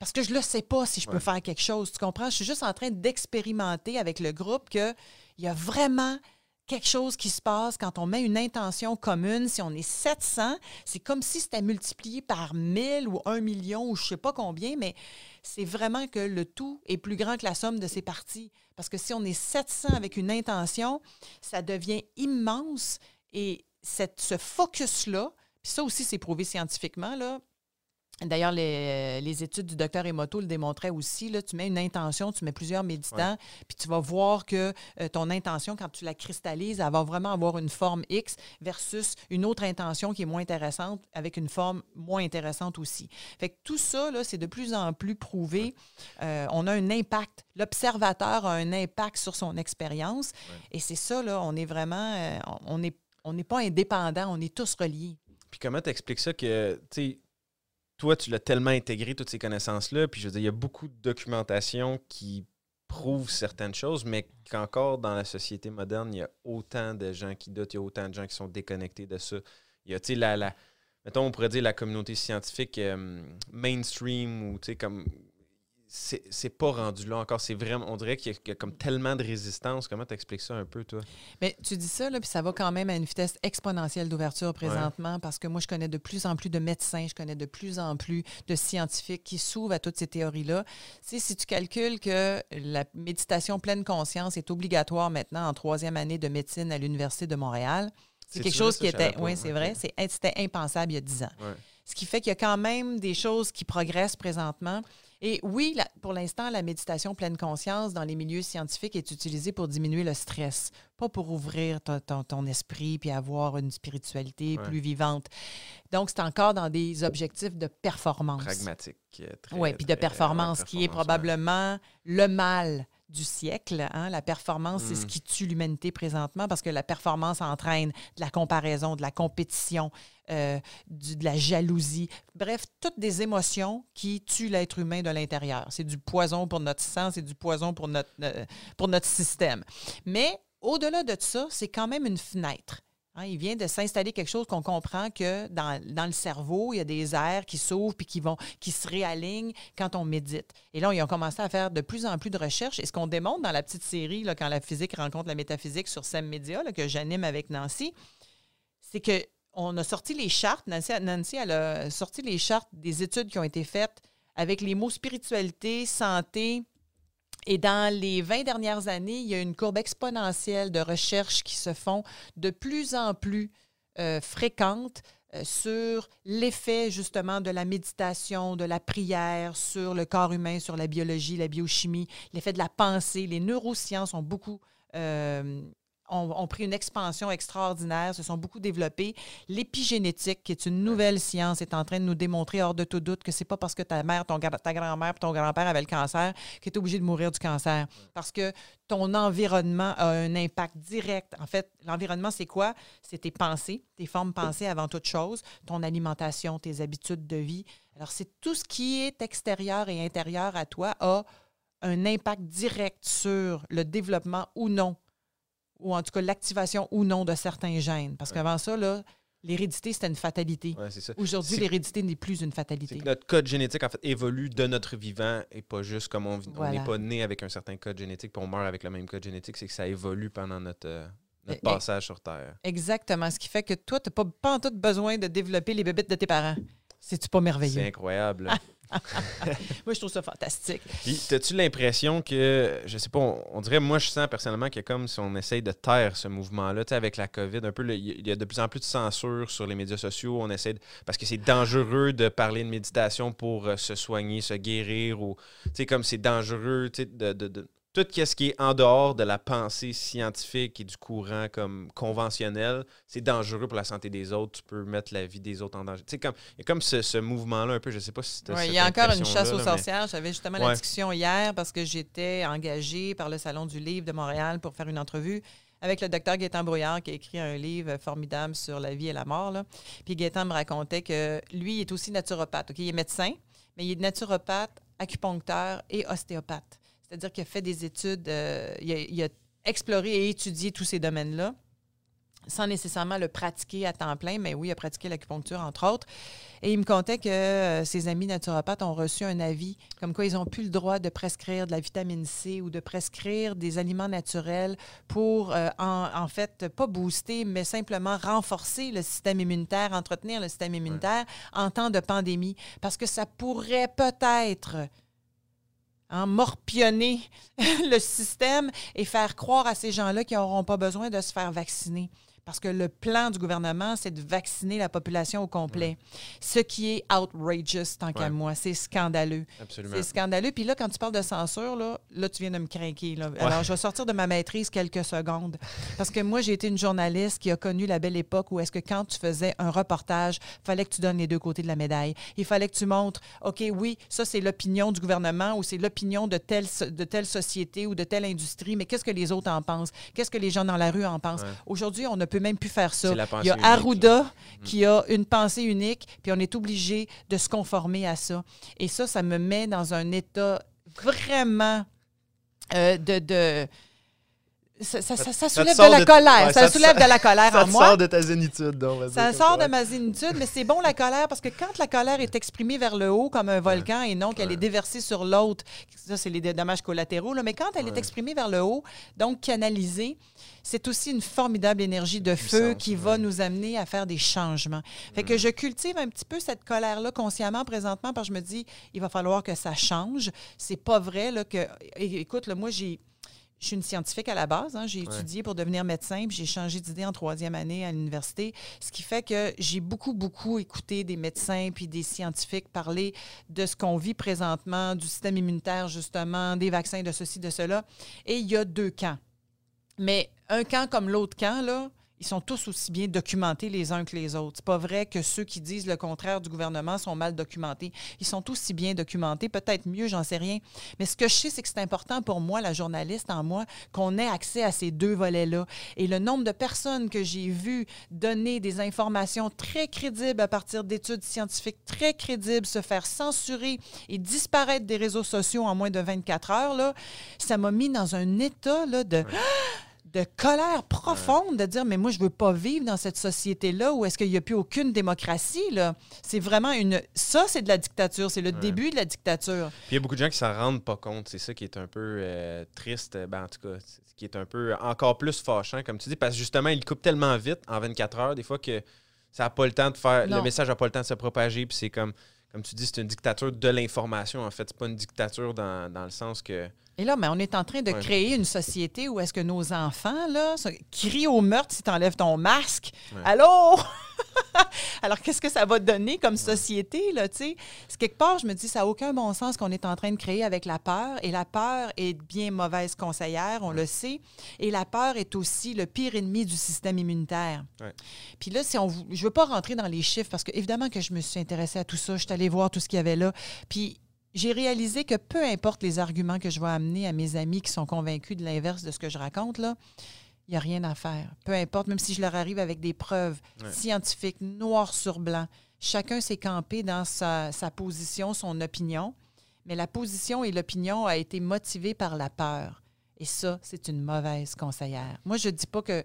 Parce que je le sais pas si je peux faire quelque chose. Tu comprends? Je suis juste en train d'expérimenter avec le groupe qu'il y a vraiment quelque chose qui se passe quand on met une intention commune. Si on est 700, c'est comme si c'était multiplié par 1000 ou 1 million ou je ne sais pas combien, mais c'est vraiment que le tout est plus grand que la somme de ses parties. Parce que si on est 700 avec une intention, ça devient immense et cette, ce focus-là, puis ça aussi c'est prouvé scientifiquement, là, D'ailleurs, les, études du docteur Emoto le démontraient aussi. Là, tu mets une intention, tu mets plusieurs méditants, puis tu vas voir que euh, ton intention, quand tu la cristallises, elle va vraiment avoir une forme X versus une autre intention qui est moins intéressante avec une forme moins intéressante aussi. Fait que tout ça, c'est de plus en plus prouvé. Euh, on a un impact. L'observateur a un impact sur son expérience. Et c'est ça, là, on est vraiment, euh, on n'est on n'est pas indépendant, on est tous reliés. Puis comment tu expliques ça que, tu toi, tu l'as tellement intégré, toutes ces connaissances-là, puis je veux dire, il y a beaucoup de documentation qui prouve certaines choses, mais qu'encore dans la société moderne, il y a autant de gens qui doutent, il y a autant de gens qui sont déconnectés de ça. Il y a, tu sais, la, la, mettons, on pourrait dire la communauté scientifique euh, mainstream ou, tu sais, comme c'est pas rendu là encore. C'est vraiment, on dirait qu'il y, a comme tellement de résistance. Comment tu expliques ça un peu, toi? Mais tu dis ça, là, puis ça va quand même à une vitesse exponentielle d'ouverture présentement parce que moi, je connais de plus en plus de médecins, je connais de plus en plus de scientifiques qui s'ouvrent à toutes ces théories-là. Tu si tu calcules que la méditation pleine conscience est obligatoire maintenant en troisième année de médecine à l'Université de Montréal, c'est quelque chose qui était. Oui, c'est vrai. C'était impensable il y a dix ans. Ce qui fait qu'il y a quand même des choses qui progressent présentement. Et oui, pour l'instant, la méditation pleine conscience dans les milieux scientifiques est utilisée pour diminuer le stress, pas pour ouvrir ton, esprit puis avoir une spiritualité plus vivante. Donc, c'est encore dans des objectifs de performance. Pragmatique. Oui, puis de performance, qui est probablement le mal du siècle. Hein. La performance, c'est ce Mm. qui tue l'humanité présentement parce que la performance entraîne de la comparaison, de la compétition, euh, du- de la jalousie. Bref, toutes des émotions qui tuent l'être humain de l'intérieur. C'est du poison pour notre sang, c'est du poison pour notre, euh, pour notre système. Mais au-delà de ça, c'est quand même une fenêtre. Hein, il vient de s'installer quelque chose qu'on comprend que dans, le cerveau, il y a des aires qui s'ouvrent puis qui vont qui se réalignent quand on médite. Et là, ils ont commencé à faire de plus en plus de recherches. Et ce qu'on démontre dans la petite série, là, quand la physique rencontre la métaphysique sur SEM Media, là, que j'anime avec Nancy, c'est que on a sorti les chartes. Nancy, Nancy, elle a sorti les chartes des études qui ont été faites avec les mots spiritualité, santé, et dans les 20 dernières années, il y a une courbe exponentielle de recherches qui se font de plus en plus euh, fréquentes euh, sur l'effet justement de la méditation, de la prière sur le corps humain, sur la biologie, la biochimie, l'effet de la pensée. Les neurosciences ont beaucoup euh, ont, pris une expansion extraordinaire, se sont beaucoup développés. L'épigénétique, qui est une nouvelle science, est en train de nous démontrer hors de tout doute que c'est pas parce que ta mère, ta grand-mère ton grand-père avaient le cancer que tu es obligé de mourir du cancer. Parce que ton environnement a un impact direct. En fait, l'environnement, c'est quoi? C'est tes pensées, tes formes pensées avant toute chose, ton alimentation, tes habitudes de vie. Alors, c'est tout ce qui est extérieur et intérieur à toi a un impact direct sur le développement ou non ou en tout cas l'activation ou non de certains gènes. Parce qu'avant ça, là, l'hérédité, c'était une fatalité. Ouais, c'est. Aujourd'hui, C'est- l'hérédité n'est plus une C'est fatalité. que notre code génétique, en fait, évolue de notre vivant et pas juste comme on Voilà. n'est pas né avec un certain code génétique puis on meurt avec le même code génétique, c'est que ça évolue pendant notre, euh, notre passage sur Terre. Exactement. Ce qui fait que toi, tu n'as pas, pas en tout besoin de développer les bébites de tes parents. C'est-tu pas C'est merveilleux? incroyable. Moi, je trouve ça fantastique. Puis, as-tu l'impression que, je sais pas, on, dirait, moi, je sens personnellement a comme si on essaye de taire ce mouvement-là, tu sais, avec la COVID, un peu, il y a de plus en plus de censure sur les médias sociaux, on essaie de- parce que c'est dangereux de parler de méditation pour euh, se soigner, se guérir, ou, tu sais, comme c'est dangereux, tu sais, de- tout ce qui est en dehors de la pensée scientifique et du courant comme conventionnel, c'est dangereux pour la santé des autres. Tu peux mettre la vie des autres en danger. Tu sais, comme, il y a comme ce, ce mouvement-là un peu, je sais pas si tu Ouais, il y a encore une chasse aux sorcières. J'avais justement la discussion hier parce que j'étais engagée par le Salon du Livre de Montréal pour faire une entrevue avec le docteur Gaétan Brouillard qui a écrit un livre formidable sur la vie et la mort. là. Puis Gaétan me racontait que lui, il est aussi naturopathe. OK? Il est médecin, mais il est naturopathe, acupuncteur et ostéopathe. C'est-à-dire qu'il a fait des études, euh, il, a, il a exploré et étudié tous ces domaines-là sans nécessairement le pratiquer à temps plein, mais oui, il a pratiqué l'acupuncture, entre autres. Et il me contait que euh, ses amis naturopathes ont reçu un avis comme quoi ils n'ont plus le droit de prescrire de la vitamine C ou de prescrire des aliments naturels pour, euh, en, en fait, pas booster, mais simplement renforcer le système immunitaire, entretenir le système immunitaire en temps de pandémie. Parce que ça pourrait peut-être hein, morpionner le système et faire croire à ces gens-là qu'ils n'auront pas besoin de se faire vacciner. Parce que le plan du gouvernement, c'est de vacciner la population au complet. Ce qui est outrageous, tant qu'à moi. C'est scandaleux. Absolument. C'est scandaleux. Puis là, quand tu parles de censure, là, là tu viens de me craquer. là. Alors, je vais sortir de ma maîtrise quelques secondes. Parce que moi, j'ai été une journaliste qui a connu la belle époque où est-ce que quand tu faisais un reportage, il fallait que tu donnes les deux côtés de la médaille. Il fallait que tu montres, OK, oui, ça, c'est l'opinion du gouvernement ou c'est l'opinion de telle, de telle société ou de telle industrie, mais qu'est-ce que les autres en pensent? Qu'est-ce que les gens dans la rue en pensent? Aujourd'hui, on ne peut même plus faire ça. Il y a unique, Arruda qui a une pensée unique, puis on est obligé de se conformer à ça. Et ça, ça me met dans un état vraiment euh, de... de ça, ça- ça- ça soulève sort de la de- colère. ouais, ça ça soulève de la colère Ça en moi. sort de ta zénitude, donc, on va Ça dire sort de ça. ma zénitude, mais c'est bon la colère parce que quand la colère est exprimée vers le haut comme un volcan et non qu'elle est déversée sur l'autre, ça c'est les dommages collatéraux, là, mais quand elle est exprimée vers le haut, donc canalisée, c'est aussi une formidable énergie de feu qui va nous amener à faire des changements. Fait que je cultive un petit peu cette colère-là consciemment présentement parce que je me dis, il va falloir que ça change. C'est pas vrai là, que... Écoute, là, moi j'ai... Je suis une scientifique à la base. hein. J'ai Ouais. étudié pour devenir médecin, puis j'ai changé d'idée en troisième année à l'université. Ce qui fait que j'ai beaucoup, beaucoup écouté des médecins puis des scientifiques parler de ce qu'on vit présentement, du système immunitaire, justement, des vaccins, de ceci, de cela. Et il y a deux camps. Mais un camp comme l'autre camp, là, ils sont tous aussi bien documentés les uns que les autres. C'est pas vrai que ceux qui disent le contraire du gouvernement sont mal documentés. Ils sont aussi bien documentés, peut-être mieux, j'en sais rien. Mais ce que je sais, c'est que c'est important pour moi, la journaliste en moi, qu'on ait accès à ces deux volets-là. Et le nombre de personnes que j'ai vues donner des informations très crédibles à partir d'études scientifiques très crédibles, se faire censurer et disparaître des réseaux sociaux en moins de 24 heures, là, ça m'a mis dans un état là, de de colère profonde de dire mais moi je veux pas vivre dans cette société là où est-ce qu'il n'y a plus aucune démocratie là. C'est vraiment une ça c'est de la dictature c'est le début de la dictature. Puis il y a beaucoup de gens qui s'en rendent pas compte. C'est ça qui est un peu euh, triste. Ben, en tout cas qui est un peu encore plus fâchant comme tu dis parce que justement il coupe tellement vite en 24 heures des fois que ça n'a pas le temps de faire le message n'a pas le temps de se propager puis c'est comme comme tu dis c'est une dictature de l'information en fait. C'est pas une dictature dans, dans le sens que et là, mais on est en train de créer une société où est-ce que nos enfants là, crient au meurtre si tu enlèves ton masque. Allô? Alors, qu'est-ce que ça va donner comme société, là, tu sais? Quelque part, je me dis, ça n'a aucun bon sens qu'on est en train de créer avec la peur. Et la peur est bien mauvaise conseillère, on le sait. Et la peur est aussi le pire ennemi du système immunitaire. Puis là, si on, je ne veux pas rentrer dans les chiffres parce que, évidemment, que je me suis intéressée à tout ça. Je suis allée voir tout ce qu'il y avait là. Puis j'ai réalisé que peu importe les arguments que je vais amener à mes amis qui sont convaincus de l'inverse de ce que je raconte, là, il n'y a rien à faire. Peu importe, même si je leur arrive avec des preuves scientifiques, noir sur blanc. Chacun s'est campé dans sa, sa, position, son opinion, mais la position et l'opinion a été motivée par la peur. Et ça, c'est une mauvaise conseillère. Moi, je ne dis pas que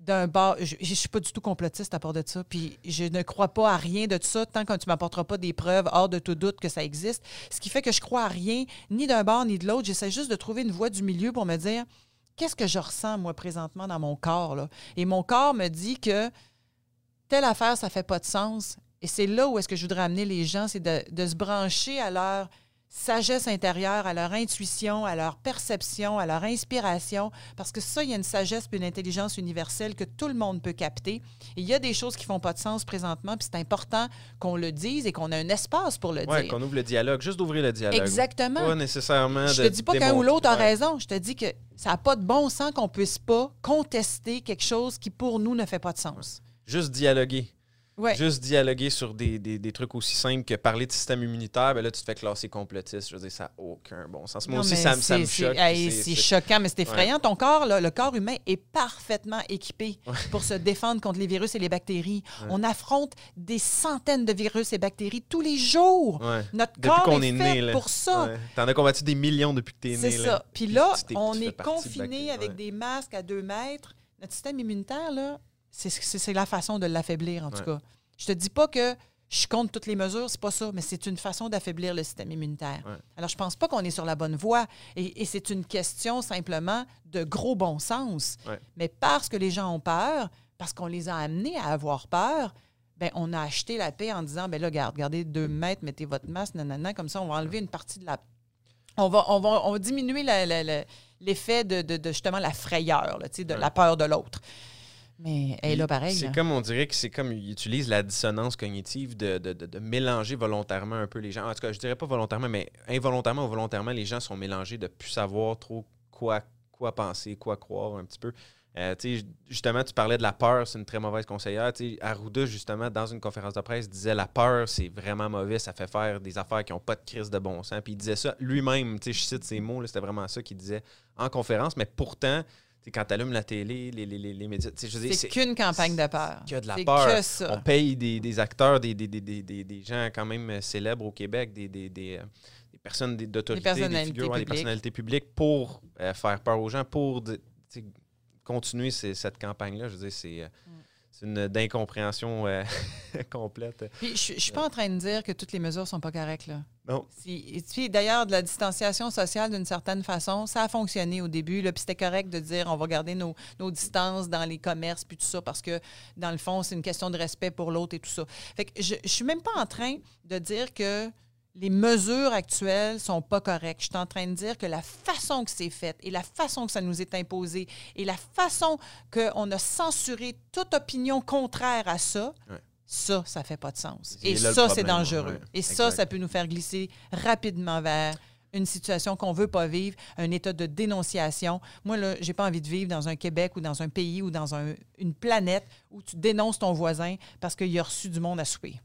d'un bord, je ne suis pas du tout complotiste à part de ça, puis je ne crois pas à rien de ça tant que tu ne m'apporteras pas des preuves hors de tout doute que ça existe. Ce qui fait que je crois à rien, ni d'un bord ni de l'autre. J'essaie juste de trouver une voie du milieu pour me dire qu'est-ce que je ressens, moi, présentement dans mon corps. Là? Et mon corps me dit que telle affaire, ça ne fait pas de sens. Et c'est là où est-ce que je voudrais amener les gens, c'est de, de se brancher à leur sagesse intérieure, à leur intuition, à leur perception, à leur inspiration, parce que ça, il y a une sagesse et une intelligence universelle que tout le monde peut capter. Et il y a des choses qui font pas de sens présentement, puis c'est important qu'on le dise et qu'on ait un espace pour le ouais, dire. qu'on ouvre le dialogue, juste d'ouvrir le dialogue. Exactement. Pas nécessairement Je te dis pas qu'un ou l'autre a raison, je te dis que ça n'a pas de bon sens qu'on puisse pas contester quelque chose qui, pour nous, ne fait pas de sens. Juste dialoguer. Juste dialoguer sur des, des, trucs aussi simples que parler de système immunitaire, ben là, tu te fais classer complotiste. Je veux dire, ça n'a aucun bon sens. Moi aussi, ça, me choque. C'est choquant, mais c'est effrayant. Ton corps, le corps humain est parfaitement équipé pour se défendre contre les virus et les bactéries. On affronte des centaines de virus et bactéries tous les jours. Notre corps est, fait pour ça. T'en as combattu des millions depuis que t'es né. C'est ça. Puis là, on est confiné avec des masques à deux mètres. Notre système immunitaire, là, c'est la façon de l'affaiblir, en tout cas. Je te dis pas que je compte toutes les mesures, c'est pas ça, mais c'est une façon d'affaiblir le système immunitaire. Alors, je pense pas qu'on est sur la bonne voie. Et, c'est une question simplement de gros bon sens. Mais parce que les gens ont peur, parce qu'on les a amenés à avoir peur, ben, on a acheté la paix en disant, ben là, regarde, gardez deux mètres, mettez votre masque, nanana, comme ça, on va enlever une partie de la... On va, on va, on va diminuer l'effet de, justement la frayeur, de la peur de l'autre. Mais elle est là pareil. C'est comme on dirait que c'est comme ils utilisent la dissonance cognitive de, mélanger volontairement un peu les gens. En tout cas, je dirais pas volontairement, mais involontairement ou volontairement, les gens sont mélangés de plus savoir trop quoi, quoi penser, quoi croire un petit peu. Euh, justement, tu parlais de la peur, c'est une très mauvaise conseillère. Arruda, justement, dans une conférence de presse, disait la peur, c'est vraiment mauvais, ça fait faire des affaires qui n'ont pas de crise de bon sens. Puis il disait ça lui-même, je cite ses mots, c'était vraiment ça qu'il disait en conférence, mais pourtant, quand tu allumes la télé, les, les, les médias. C'est qu'une campagne de peur. Que de la peur. On paye des, des acteurs, des, des, des, des, gens quand même célèbres au Québec, des, euh, personnes d'autorité, des, figures, des personnalités publiques pour euh, faire peur aux gens, pour continuer cette campagne-là. Je veux dire, c'est. Euh, c'est une d'incompréhension euh, complète. Puis, je ne suis pas en train de dire que toutes les mesures ne sont pas correctes. Là. Non. Si, D'ailleurs, de la distanciation sociale, d'une certaine façon, ça a fonctionné au début. Puis c'était correct de dire on va garder nos, nos, distances dans les commerces, puis tout ça, parce que, dans le fond, c'est une question de respect pour l'autre et tout ça. Fait que je ne suis même pas en train de dire que les mesures actuelles sont pas correctes. Je suis en train de dire que la façon que c'est fait et la façon que ça nous est imposé et la façon qu'on a censuré toute opinion contraire à ça, ça, ça fait pas de sens. Et, ça, c'est dangereux. Et ça, ça peut nous faire glisser rapidement vers une situation qu'on veut pas vivre, un état de dénonciation. Moi, là, j'ai pas envie de vivre dans un Québec ou dans un pays ou dans un- une planète où tu dénonces ton voisin parce qu'il a reçu du monde à souper.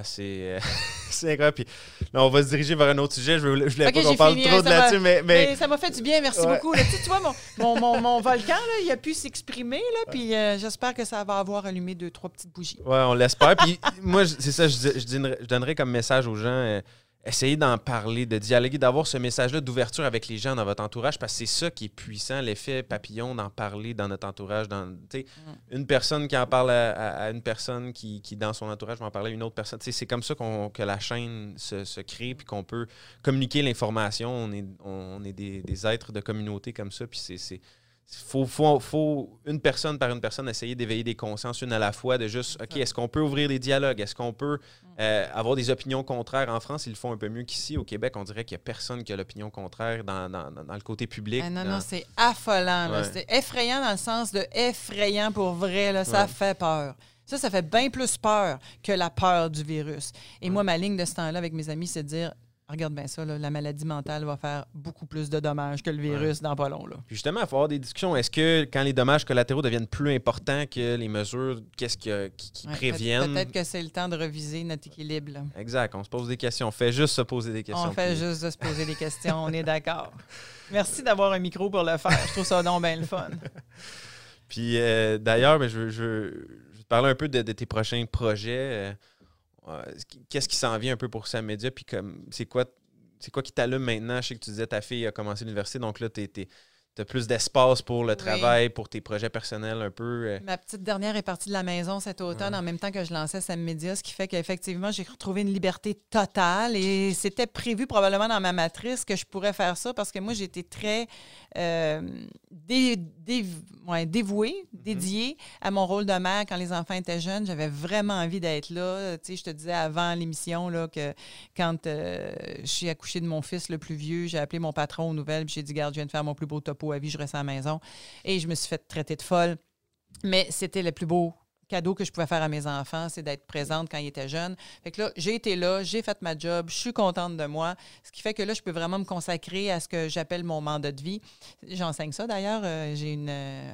Ah, c'est euh, c'est incroyable. Puis là, on va se diriger vers un autre sujet. Je voulais, je voulais pas qu'on parle fini, trop hein, de là-dessus, mais, mais Mais ça m'a fait du bien, merci Ouais. beaucoup. Là, tu, vois, mon, mon, mon- mon volcan, là, il a pu s'exprimer, là, puis euh, j'espère que ça va avoir allumé deux, trois petites bougies. Ouais, on l'espère. Puis moi, c'est ça, je, dis- je donnerais, je donnerais comme message aux gens. euh, essayez d'en parler, de dialoguer, d'avoir ce message-là d'ouverture avec les gens dans votre entourage, parce que c'est ça qui est puissant, l'effet papillon d'en parler dans notre entourage. Dans, sais, Une personne qui en parle à, à- à une personne qui, qui, dans son entourage, va en parler à une autre personne. C'est comme ça qu'on, que la chaîne se, se crée, puis qu'on peut communiquer l'information. On est, on est des, des êtres de communauté comme ça, puis c'est... faut, faut, faut, une personne par une personne, essayer d'éveiller des consciences une à la fois, de juste, OK, est-ce qu'on peut ouvrir des dialogues? Est-ce qu'on peut euh, avoir des opinions contraires? En France, ils le font un peu mieux qu'ici. Au Québec, on dirait qu'il n'y a personne qui a l'opinion contraire dans, dans, dans- dans le côté public. Ah non, dans- non, c'est affolant. Ouais. C'est effrayant dans le sens de effrayant pour vrai. Là. Ça Ouais. fait peur. Ça, ça fait bien plus peur que la peur du virus. Et moi, ma ligne de ce temps-là avec mes amis, c'est de dire regarde bien ça, là, la maladie mentale va faire beaucoup plus de dommages que le virus dans pas long. Là. Puis justement, il faut avoir des discussions. Est-ce que quand les dommages collatéraux deviennent plus importants que les mesures, qu'est-ce que- qui, qui Ouais, préviennent? peut- Peut-être que c'est le temps de reviser notre équilibre. là. Exact, on se pose des questions. On fait juste se poser des questions. On fait puis- juste de se poser des questions, on est d'accord. Merci d'avoir un micro pour le faire. Je trouve ça donc bien le fun. Puis euh, d'ailleurs, je, veux- je, je veux te parler un peu de, de tes prochains projets. Qu'est-ce qui s'en vient un peu pour Sam Media? Puis comme c'est quoi, c'est quoi qui t'allume maintenant? Je sais que tu disais ta fille a commencé l'université, donc là, tu as plus d'espace pour le Oui. travail, pour tes projets personnels un peu. euh. Ma petite dernière est partie de la maison cet automne en même temps que je lançais Sam Media, ce qui fait qu'effectivement, j'ai retrouvé une liberté totale et c'était prévu probablement dans ma matrice que je pourrais faire ça parce que moi, j'étais très euh, dé- dé- ouais, dévouée, dédiée à mon rôle de mère quand les enfants étaient jeunes. J'avais vraiment envie d'être là. Tu sais, je te disais avant l'émission que quand euh, je suis accouchée de mon fils le plus vieux, j'ai appelé mon patron aux nouvelles j'ai dit, garde, je viens de faire mon plus beau topo à vie, je reste à la maison. Et je me suis fait traiter de folle. Mais c'était le plus beau cadeau que je pouvais faire à mes enfants, c'est d'être présente quand ils étaient jeunes. Fait que là, j'ai été là, j'ai fait ma job, je suis contente de moi, ce qui fait que là, je peux vraiment me consacrer à ce que j'appelle mon mandat de vie. J'enseigne ça d'ailleurs, euh, j'ai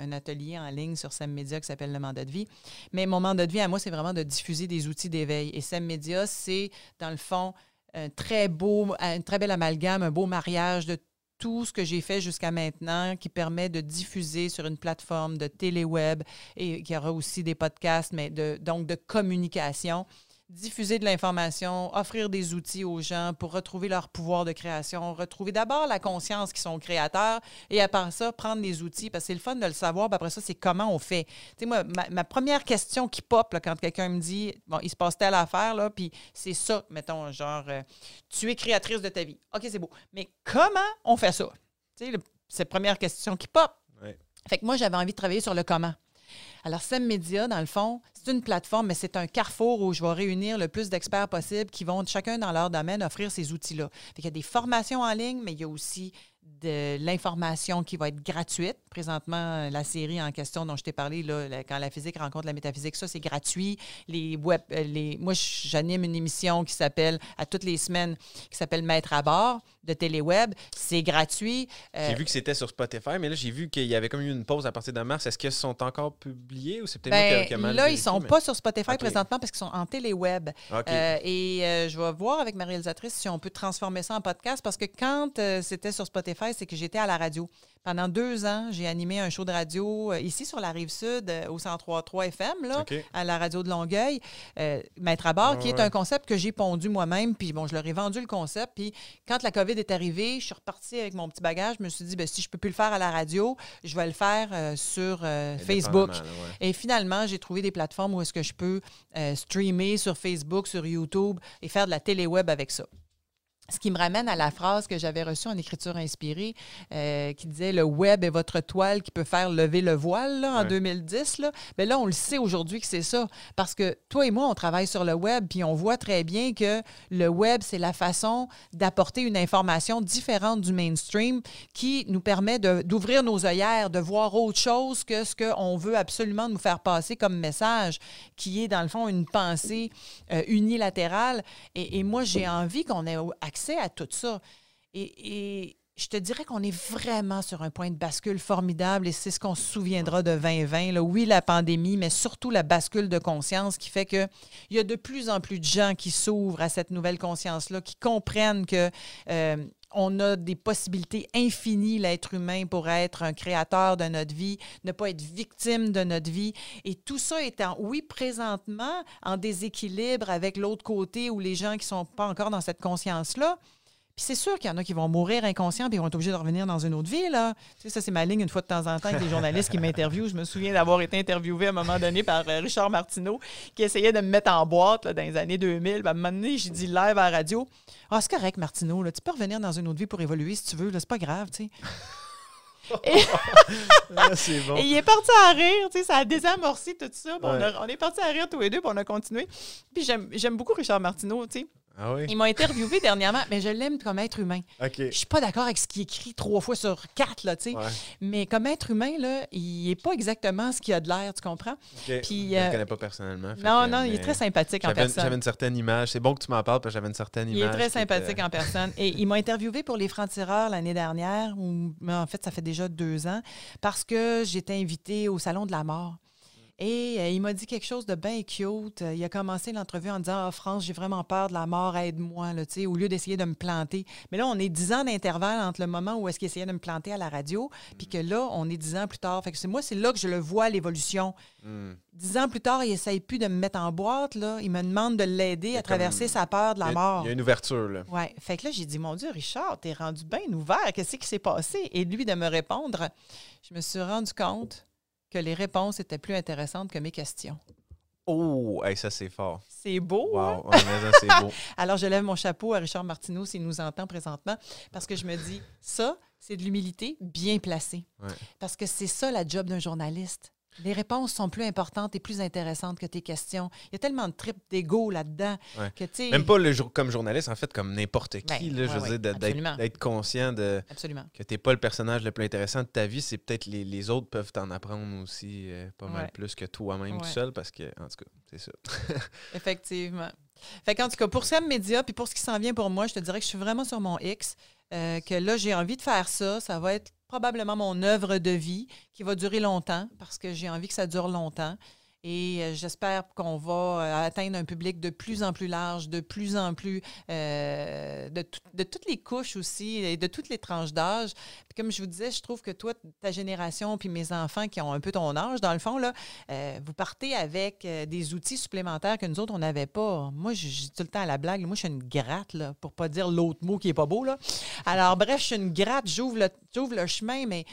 un atelier en ligne sur Sem Media qui s'appelle le mandat de vie. Mais mon mandat de vie à moi, c'est vraiment de diffuser des outils d'éveil. Et Sem Media, c'est dans le fond un très beau, un très bel amalgame, un beau mariage de tout ce que j'ai fait jusqu'à maintenant qui permet de diffuser sur une plateforme de téléweb et qui aura aussi des podcasts, mais de, donc de communication. Diffuser de l'information, offrir des outils aux gens pour retrouver leur pouvoir de création, retrouver d'abord la conscience qu'ils sont créateurs et après ça, prendre les outils parce que c'est le fun de le savoir. Puis après ça, c'est comment on fait. Tu sais, moi, ma, ma première question qui pop là, quand quelqu'un me dit Bon, il se passe telle affaire, là, puis c'est ça, mettons, genre, euh, tu es créatrice de ta vie. OK, c'est beau. Mais comment on fait ça? Tu sais, c'est la première question qui pop. Ouais. Fait que moi, j'avais envie de travailler sur le comment. Alors, Sem Media, dans le fond, c'est une plateforme, mais c'est un carrefour où je vais réunir le plus d'experts possible qui vont, chacun dans leur domaine, offrir ces outils-là. Qu'il y a des formations en ligne, mais il y a aussi de l'information qui va être gratuite. Présentement, la série en question dont je t'ai parlé, là, la- quand la physique rencontre la métaphysique, ça, c'est gratuit. Les web, euh, les, moi, j'anime une émission qui s'appelle, à toutes les semaines, qui s'appelle Maître à bord de Téléweb. C'est gratuit. Euh, J'ai vu que c'était sur Spotify, mais là, j'ai vu qu'il y avait comme eu une pause à partir de mars. Est-ce qu'ils sont encore publiés ou c'est peut-être moi Ben, qui- qui a mal là, ils vérifié, sont mais- pas sur Spotify présentement parce qu'ils sont en téléweb. Euh, et euh, je vais voir avec ma réalisatrice si on peut transformer ça en podcast parce que quand euh, c'était sur Spotify, c'est que j'étais à la radio. Pendant deux ans, j'ai animé un show de radio euh, ici sur la rive sud euh, au 103.3 FM, là, à la radio de Longueuil, euh, Maître à bord, qui est ouais. un concept que j'ai pondu moi-même. Puis bon, je leur ai vendu le concept. Puis quand la COVID est arrivée, je suis repartie avec mon petit bagage. Je me suis dit, ben, si je peux plus le faire à la radio, je vais le faire euh, sur Facebook. Indépendamment, là, ouais. Et finalement, j'ai trouvé des plateformes où est-ce que je peux streamer sur Facebook, sur YouTube et faire de la téléweb avec ça. Ce qui me ramène à la phrase que j'avais reçue en écriture inspirée euh, qui disait Le web est votre toile qui peut faire lever le voile là, en Ouais. 2010. Là. Ben là, on le sait aujourd'hui que c'est ça. Parce que toi et moi, on travaille sur le web, puis on voit très bien que le web, c'est la façon d'apporter une information différente du mainstream qui nous permet d'ouvrir nos œillères, de voir autre chose que ce qu'on veut absolument nous faire passer comme message, qui est dans le fond une pensée euh, unilatérale. Et, et moi, j'ai envie qu'on ait accès à tout ça. Et, et je te dirais qu'on est vraiment sur un point de bascule formidable et c'est ce qu'on se souviendra de 2020. Là. Oui, la pandémie, mais surtout la bascule de conscience qui fait qu'il y a de plus en plus de gens qui s'ouvrent à cette nouvelle conscience-là, qui comprennent que euh, on a des possibilités infinies, l'être humain, pour être un créateur de notre vie, ne pas être victime de notre vie. Et tout ça étant, oui, présentement, en déséquilibre avec l'autre côté ou les gens qui ne sont pas encore dans cette conscience-là. Puis c'est sûr qu'il y en a qui vont mourir inconscients puis ils vont être obligés de revenir dans une autre vie. Là. Tu sais, ça, c'est ma ligne une fois de temps en temps avec des journalistes qui m'interviewent. Je me souviens d'avoir été interviewé à un moment donné par euh, Richard Martineau qui essayait de me mettre en boîte là, dans les années 2000. à un moment donné, j'ai dit live à la radio Ah, c'est correct, Martineau, là, tu peux revenir dans une autre vie pour évoluer si tu veux. C'est pas grave. tu sais. Et... C'est bon. Et il est parti à rire, tu sais, ça a désamorcé tout ça. Bon, on, a- on est parti à rire tous les deux, puis on a continué. Puis j'aime j'aime beaucoup Richard Martineau, tu sais. Ah oui? Il m'a interviewé dernièrement, mais je l'aime comme être humain. OK. Je suis pas d'accord avec ce qu'il écrit trois fois sur quatre, là, tu sais. Ouais. Mais comme être humain, là, il est pas exactement ce qu'il a de l'air, tu comprends? Puis, je euh, le connais pas personnellement. Non, que, non, il est très sympathique en personne. j'avais une certaine image. C'est bon que tu m'en parles parce que j'avais une certaine Il image. est très était- sympathique en personne. Et il m'a interviewé pour les Francs-Tireurs l'année dernière, ou mais en fait, ça fait déjà deux ans, parce que j'étais invitée au Salon de la mort. Et euh, il m'a dit quelque chose de bien cute. Euh, Il a commencé l'entrevue en disant Ah, France, j'ai vraiment peur de la mort, aide-moi, là, tu sais, au lieu d'essayer de me planter. Mais là, on est dix ans d'intervalle entre le moment où est-ce qu'il essayait de me planter à la radio, puis que là, on est dix ans plus tard. Fait que c'est moi, c'est là que je le vois, l'évolution. Hmm. Dix ans plus tard, il essaye plus de me mettre en boîte, là. Il me demande de l'aider à traverser comme- sa peur de Il la a- mort. Il y a une ouverture, là. Oui. Fait que là, j'ai dit, mon Dieu, Richard, t'es rendu bien ouvert. Qu'est-ce qui s'est passé? Et lui, de me répondre, je me suis rendu compte que les réponses étaient plus intéressantes que mes questions. Oh, hey, ça, c'est fort. C'est beau. hein? Wow, ça, c'est beau. Alors, je lève mon chapeau à Richard Martineau s'il nous entend présentement, parce que je me dis, ça, c'est de l'humilité bien placée. Ouais. Parce que c'est ça la job d'un journaliste. Les réponses sont plus importantes et plus intéressantes que tes questions. Il y a tellement de tripes d'ego là-dedans Ouais. que, tu. Même pas le jour, comme journaliste, en fait, comme n'importe qui. Ben, là, je veux ouais, dire, d'être conscient de, Absolument. que t'es pas le personnage le plus intéressant de ta vie. C'est peut-être les, les autres peuvent t'en apprendre aussi euh, pas mal plus que toi-même tout seul parce que, en tout cas, c'est ça. Effectivement. Fait qu'en tout cas, pour Sam Média, puis pour ce qui s'en vient pour moi, je te dirais que je suis vraiment sur mon X, euh, que là, j'ai envie de faire ça. Ça va être probablement mon œuvre de vie qui va durer longtemps parce que j'ai envie que ça dure longtemps. Et euh, j'espère qu'on va euh, atteindre un public de plus en plus large, de plus en plus euh, de, tout- de toutes les couches aussi et de toutes les tranches d'âge. Puis comme je vous disais, je trouve que toi, ta génération, puis mes enfants qui ont un peu ton âge, dans le fond, là, vous partez avec des outils supplémentaires que nous autres, on n'avait pas. Moi, je dis tout le temps à la blague, moi, je suis une gratte, là, pour pas dire l'autre mot qui est pas beau. Là. Alors, bref, je suis une gratte, j'ouvre le, j'ouvre le chemin, mais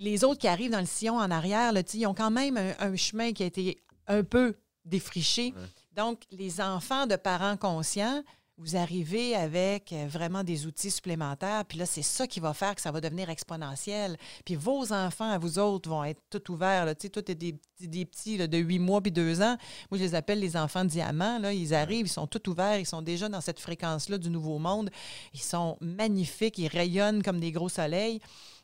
les autres qui arrivent dans le sillon en arrière, là, ils ont quand même un, un chemin qui a été un peu défriché. Ouais. Donc, les enfants de parents conscients, vous arrivez avec euh, vraiment des outils supplémentaires, puis là, c'est ça qui va faire que ça va devenir exponentiel. Puis vos enfants, à vous autres, vont être tout ouverts. Là. Tu sais, toi, t'es des, petits- des petits là, de 8 mois puis 2 ans. Moi, je les appelle les enfants diamants. Là. Ils arrivent, ils sont tout ouverts, ils sont déjà dans cette fréquence-là du nouveau monde. Ils sont magnifiques, ils rayonnent comme des gros soleils.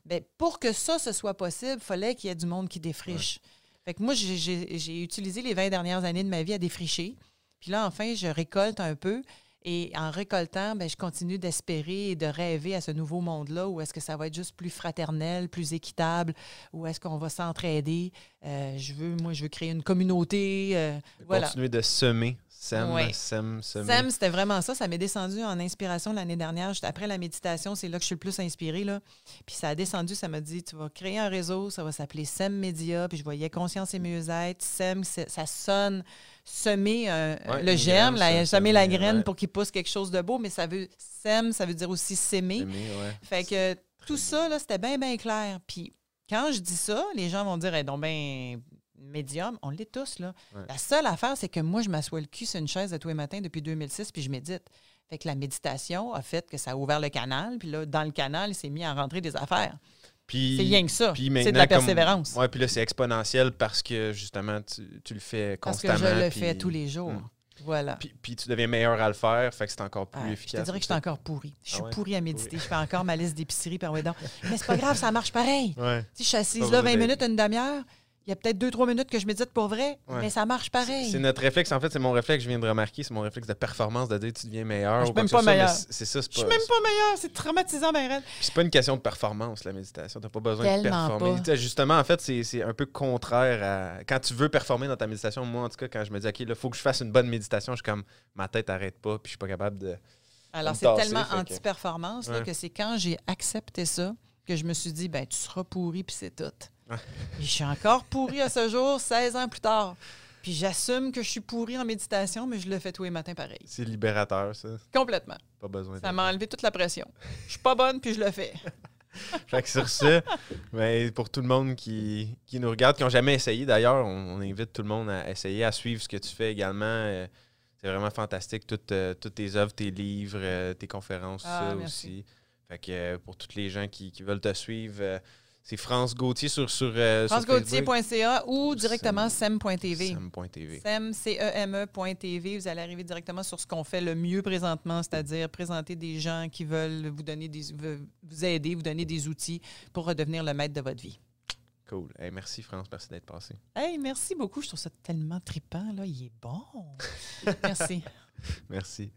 Bien, pour que ça, ce soit possible, il fallait qu'il y ait du monde qui défriche. Fait que moi, j'ai- utilisé les 20 dernières années de ma vie à défricher. Puis là, enfin, je récolte un peu. Et en récoltant, ben, je continue d'espérer et de rêver à ce nouveau monde-là où est-ce que ça va être juste plus fraternel, plus équitable, où est-ce qu'on va s'entraider. Euh, je veux, moi, je veux créer une communauté. euh, voilà. Continuer de semer. Sème, Ouais. Sam, c'était vraiment ça. Ça m'est descendu en inspiration l'année dernière. J'étais- Après la méditation, c'est là que je suis le plus inspirée. Là. Puis ça a descendu, ça m'a dit tu vas créer un réseau, ça va s'appeler Sem Média. Puis je voyais Conscience et Mieux-être. Sem, ça sonne semer euh, Ouais, le germe, la- semer la graine ouais. pour qu'il pousse quelque chose de beau. Mais ça veut Sem, ça veut dire aussi s'aimer. Fait que tout ça, là, c'était bien, bien clair. Puis quand je dis ça, les gens vont dire, eh, donc ben médium, on l'est tous, là. Ouais. La seule affaire, c'est que moi, je m'assois le cul sur une chaise de tous les matins depuis 2006, puis je médite. Fait que la méditation a fait que ça a ouvert le canal, puis là, dans le canal, il s'est mis à rentrer des affaires. Puis, C'est rien que ça. puis C'est de la persévérance. Ouais, puis là, c'est exponentiel parce que justement, tu, tu le fais Parce que constamment. je le puis- fais tous les jours. Mm. Voilà. Puis, puis tu deviens meilleur à le faire, fait que c'est encore plus Ah, je efficace. te dirais que je suis encore pourri. Je suis Ah ouais? pourrie à méditer. Je fais encore ma liste d'épicerie par. Mais c'est pas grave, ça marche pareil. Ouais. Si je suis assise là besoin 20 d'être- minutes, une demi-heure, il y a peut-être deux, trois minutes que je médite pour vrai, Ouais. mais ça marche pareil. C'est notre réflexe. En fait, c'est mon réflexe, je viens de remarquer, c'est mon réflexe de performance de dire tu deviens meilleur. Ah, je ou suis même que pas meilleur. c'est- ça, c'est Je suis même pas meilleure, c'est traumatisant, ben c'est pas une question de performance, la méditation. T'as pas besoin de performer. pas. Justement, en fait, c'est un peu contraire à. Quand tu veux performer dans ta méditation, moi, en tout cas, quand je me dis, OK, là, faut que je fasse une bonne méditation, je suis comme, ma tête arrête pas, puis je suis pas capable de. Alors, c'est tellement que- anti-performance Ouais. que c'est quand j'ai accepté ça que je me suis dit, ben tu seras pourri, puis c'est tout. Je suis encore pourri à ce jour, 16 ans plus tard. Puis j'assume que je suis pourri en méditation, mais je le fais tous les matins pareil. C'est libérateur, ça. Complètement. Pas besoin Ça m'a enlevé toute la pression. Je suis pas bonne, puis je le fais. Fait que sur ça, ben, pour tout le monde qui, qui nous regarde, qui n'ont jamais essayé d'ailleurs, on, on invite tout le monde à essayer, à suivre ce que tu fais également. Euh, c'est vraiment fantastique, toutes, euh, toutes tes œuvres, tes livres, euh, tes conférences, Ah, aussi. Fait que pour tous les gens qui, qui veulent te suivre, c'est France Gauthier sur, sur, euh. FranceGauthier.ca ou directement sem.tv. Sem.tv. Sem, C-E-M-E.tv. Vous allez arriver directement sur ce qu'on fait le mieux présentement, c'est-à-dire présenter des gens qui veulent vous donner des, vous aider, vous donner des outils pour redevenir le maître de votre vie. Cool. Hey, merci France, merci d'être passé. Hey, merci beaucoup. Je trouve ça tellement trippant. Là. Il est bon. merci. Merci.